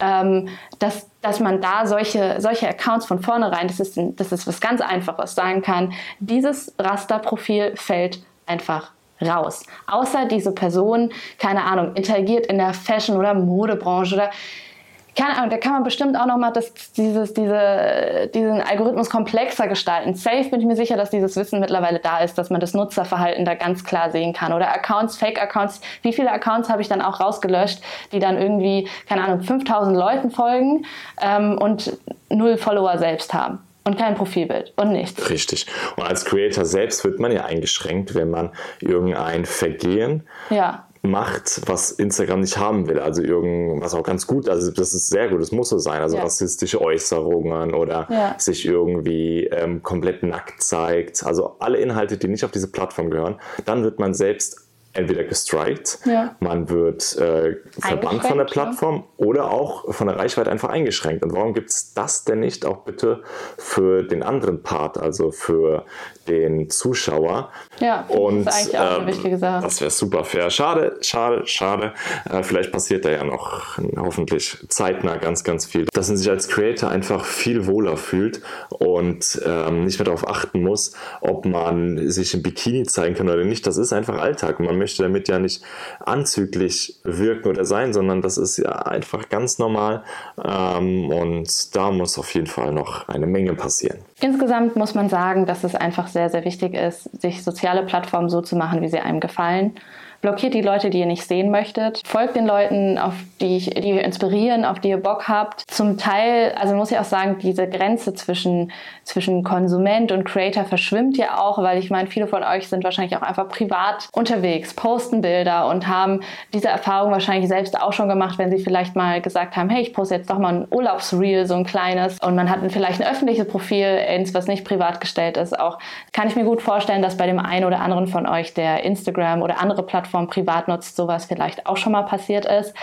ähm, dass, dass man da solche, solche Accounts von vornherein, das ist, das ist was ganz Einfaches, sagen kann, dieses Rasterprofil fällt einfach raus. Außer diese Person, keine Ahnung, interagiert in der Fashion- oder Modebranche oder keine Ahnung, da kann man bestimmt auch nochmal dieses, diese, diesen Algorithmus komplexer gestalten. Safe bin ich mir sicher, dass dieses Wissen mittlerweile da ist, dass man das Nutzerverhalten da ganz klar sehen kann. Oder Accounts, Fake-Accounts. Wie viele Accounts habe ich dann auch rausgelöscht, die dann irgendwie, keine Ahnung, 5000 Leuten folgen ähm, und null Follower selbst haben? und kein Profilbild und nichts. Richtig. Und als Creator selbst wird man ja eingeschränkt, wenn man irgendein Vergehen ja macht, was Instagram nicht haben will. Also irgendwas auch ganz gut, also das ist sehr gut, das muss so sein. Also ja. rassistische Äußerungen oder ja. sich irgendwie ähm, komplett nackt zeigt. Also alle Inhalte, die nicht auf diese Plattform gehören, dann wird man selbst entweder gestrikt, ja. man wird äh, verbannt von der Plattform ja. oder auch von der Reichweite einfach eingeschränkt. Und warum gibt es das denn nicht auch bitte für den anderen Part, also für den Zuschauer? Ja, und, das ist eigentlich auch ähm, eine wichtige Sache. Das wäre super fair. Schade, schade, schade. Äh, vielleicht passiert da ja noch hoffentlich zeitnah ganz, ganz viel, dass man sich als Creator einfach viel wohler fühlt und ähm, nicht mehr darauf achten muss, ob man sich im Bikini zeigen kann oder nicht. Das ist einfach Alltag. Man möchte damit ja nicht anzüglich wirken oder sein, sondern das ist ja einfach ganz normal. Ähm, und da muss auf jeden Fall noch eine Menge passieren. Insgesamt muss man sagen, dass es einfach sehr, sehr wichtig ist, sich soziale Plattformen so zu machen, wie sie einem gefallen blockiert die Leute, die ihr nicht sehen möchtet, folgt den Leuten, auf die, ich, die ihr inspirieren, auf die ihr Bock habt. Zum Teil, also muss ich auch sagen, diese Grenze zwischen, zwischen Konsument und Creator verschwimmt ja auch, weil ich meine, viele von euch sind wahrscheinlich auch einfach privat unterwegs, posten Bilder und haben diese Erfahrung wahrscheinlich selbst auch schon gemacht, wenn sie vielleicht mal gesagt haben, hey, ich poste jetzt doch mal ein Urlaubsreel, so ein kleines und man hat vielleicht ein öffentliches Profil, eins, was nicht privat gestellt ist. Auch kann ich mir gut vorstellen, dass bei dem einen oder anderen von euch, der Instagram oder andere Plattformen Plattform privat nutzt, sowas vielleicht auch schon mal passiert ist.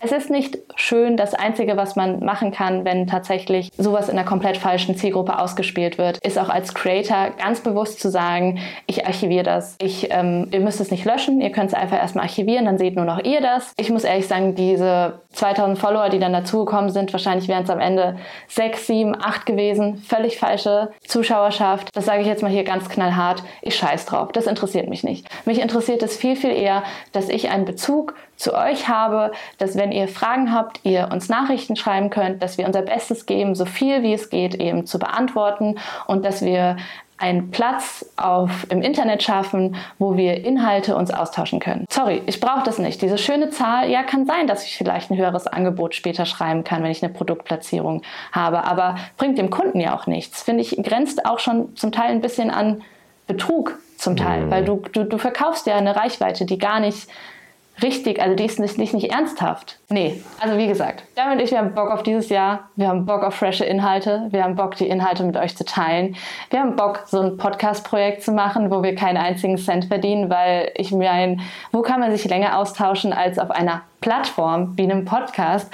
Es ist nicht schön. Das Einzige, was man machen kann, wenn tatsächlich sowas in einer komplett falschen Zielgruppe ausgespielt wird, ist auch als Creator ganz bewusst zu sagen, ich archiviere das. Ich, ähm, ihr müsst es nicht löschen, ihr könnt es einfach erstmal archivieren, dann seht nur noch ihr das. Ich muss ehrlich sagen, diese 2000 Follower, die dann dazugekommen sind, wahrscheinlich wären es am Ende 6, 7, 8 gewesen. Völlig falsche Zuschauerschaft. Das sage ich jetzt mal hier ganz knallhart. Ich scheiß drauf. Das interessiert mich nicht. Mich interessiert es viel, viel eher, dass ich einen Bezug zu euch habe, dass wenn ihr Fragen habt, ihr uns Nachrichten schreiben könnt, dass wir unser Bestes geben, so viel wie es geht eben zu beantworten und dass wir einen Platz auf, im Internet schaffen, wo wir Inhalte uns austauschen können. Sorry, ich brauche das nicht. Diese schöne Zahl, ja, kann sein, dass ich vielleicht ein höheres Angebot später schreiben kann, wenn ich eine Produktplatzierung habe, aber bringt dem Kunden ja auch nichts. Finde ich, grenzt auch schon zum Teil ein bisschen an Betrug zum Teil, mhm. weil du, du, du verkaufst ja eine Reichweite, die gar nicht richtig, also die ist nicht, nicht, nicht ernsthaft. Nee, also wie gesagt, damit ich, wir haben Bock auf dieses Jahr, wir haben Bock auf frische Inhalte, wir haben Bock, die Inhalte mit euch zu teilen. Wir haben Bock, so ein Podcast-Projekt zu machen, wo wir keinen einzigen Cent verdienen, weil ich mir ein, wo kann man sich länger austauschen als auf einer Plattform wie einem Podcast?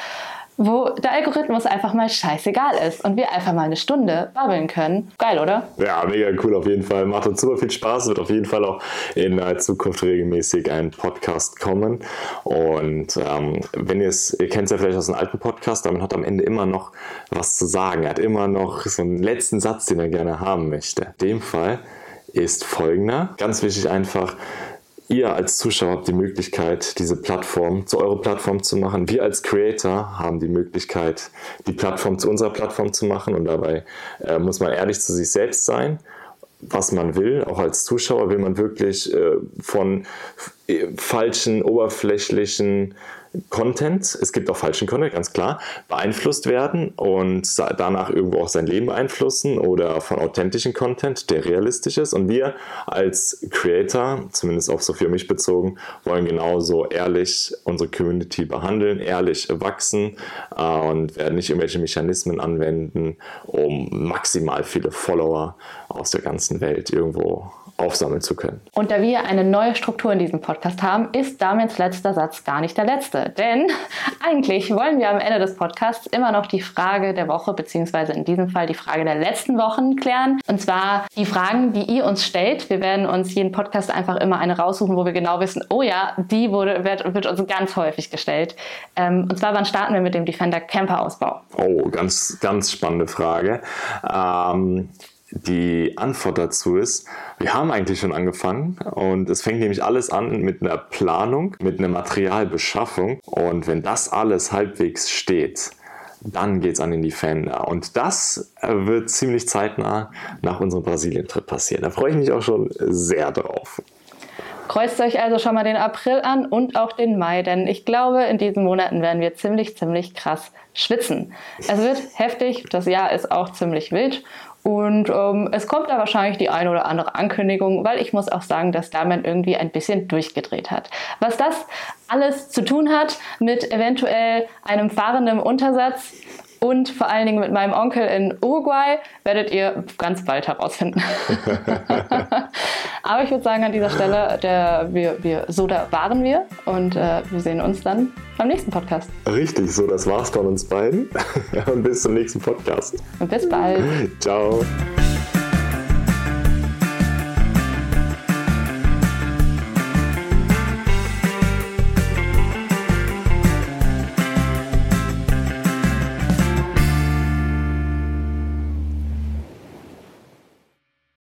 Wo der Algorithmus einfach mal scheißegal ist und wir einfach mal eine Stunde babbeln können. Geil, oder? Ja, mega cool auf jeden Fall. Macht uns super viel Spaß. Wird auf jeden Fall auch in der Zukunft regelmäßig ein Podcast kommen. Und ähm, wenn ihr es, ihr kennt es ja vielleicht aus einem alten Podcast, damit hat am Ende immer noch was zu sagen. Er hat immer noch so einen letzten Satz, den er gerne haben möchte. In dem Fall ist folgender. Ganz wichtig einfach, Ihr als Zuschauer habt die Möglichkeit, diese Plattform zu eurer Plattform zu machen. Wir als Creator haben die Möglichkeit, die Plattform zu unserer Plattform zu machen. Und dabei äh, muss man ehrlich zu sich selbst sein. was man will, auch als Zuschauer will man wirklich äh, von äh, falschen, oberflächlichen Content, es gibt auch falschen Content, ganz klar, beeinflusst werden und danach irgendwo auch sein Leben beeinflussen oder von authentischen Content, der realistisch ist. Und wir als Creator, zumindest auf Sophie und mich bezogen, wollen genauso ehrlich unsere Community behandeln, ehrlich wachsen äh, und werden nicht irgendwelche Mechanismen anwenden, um maximal viele Follower aus der ganzen Welt irgendwo aufsammeln zu können. Und da wir eine neue Struktur in diesem Podcast haben, ist Damiens letzter Satz gar nicht der letzte. Denn eigentlich wollen wir am Ende des Podcasts immer noch die Frage der Woche, beziehungsweise in diesem Fall die Frage der letzten Wochen klären. Und zwar die Fragen, die ihr uns stellt. Wir werden uns jeden Podcast einfach immer eine raussuchen, wo wir genau wissen, oh ja, die wurde, wird, wird uns ganz häufig gestellt. Ähm, und zwar, wann starten wir mit dem Defender Camper Ausbau? Oh, ganz, ganz spannende Frage. Ähm, die Antwort dazu ist, wir haben eigentlich schon angefangen und es fängt nämlich alles an mit einer Planung, mit einer Materialbeschaffung und wenn das alles halbwegs steht, dann geht es an den Defender. Und das wird ziemlich zeitnah nach unserem Brasilien-Trip passieren. Da freue ich mich auch schon sehr drauf. Kreuzt euch also schon mal den April an und auch den Mai, denn ich glaube, in diesen Monaten werden wir ziemlich, ziemlich krass schwitzen. Es wird heftig, das Jahr ist auch ziemlich wild und ähm, es kommt da wahrscheinlich die eine oder andere Ankündigung, weil ich muss auch sagen, dass Damian irgendwie ein bisschen durchgedreht hat. Was das alles zu tun hat mit eventuell einem fahrenden Untersatz und vor allen Dingen mit meinem Onkel in Uruguay, werdet ihr ganz bald herausfinden. Aber ich würde sagen, an dieser Stelle, der, wir, wir, so da waren wir und äh, wir sehen uns dann beim nächsten Podcast. Richtig, so das war's von uns beiden. und bis zum nächsten Podcast. Und bis bald. Ciao.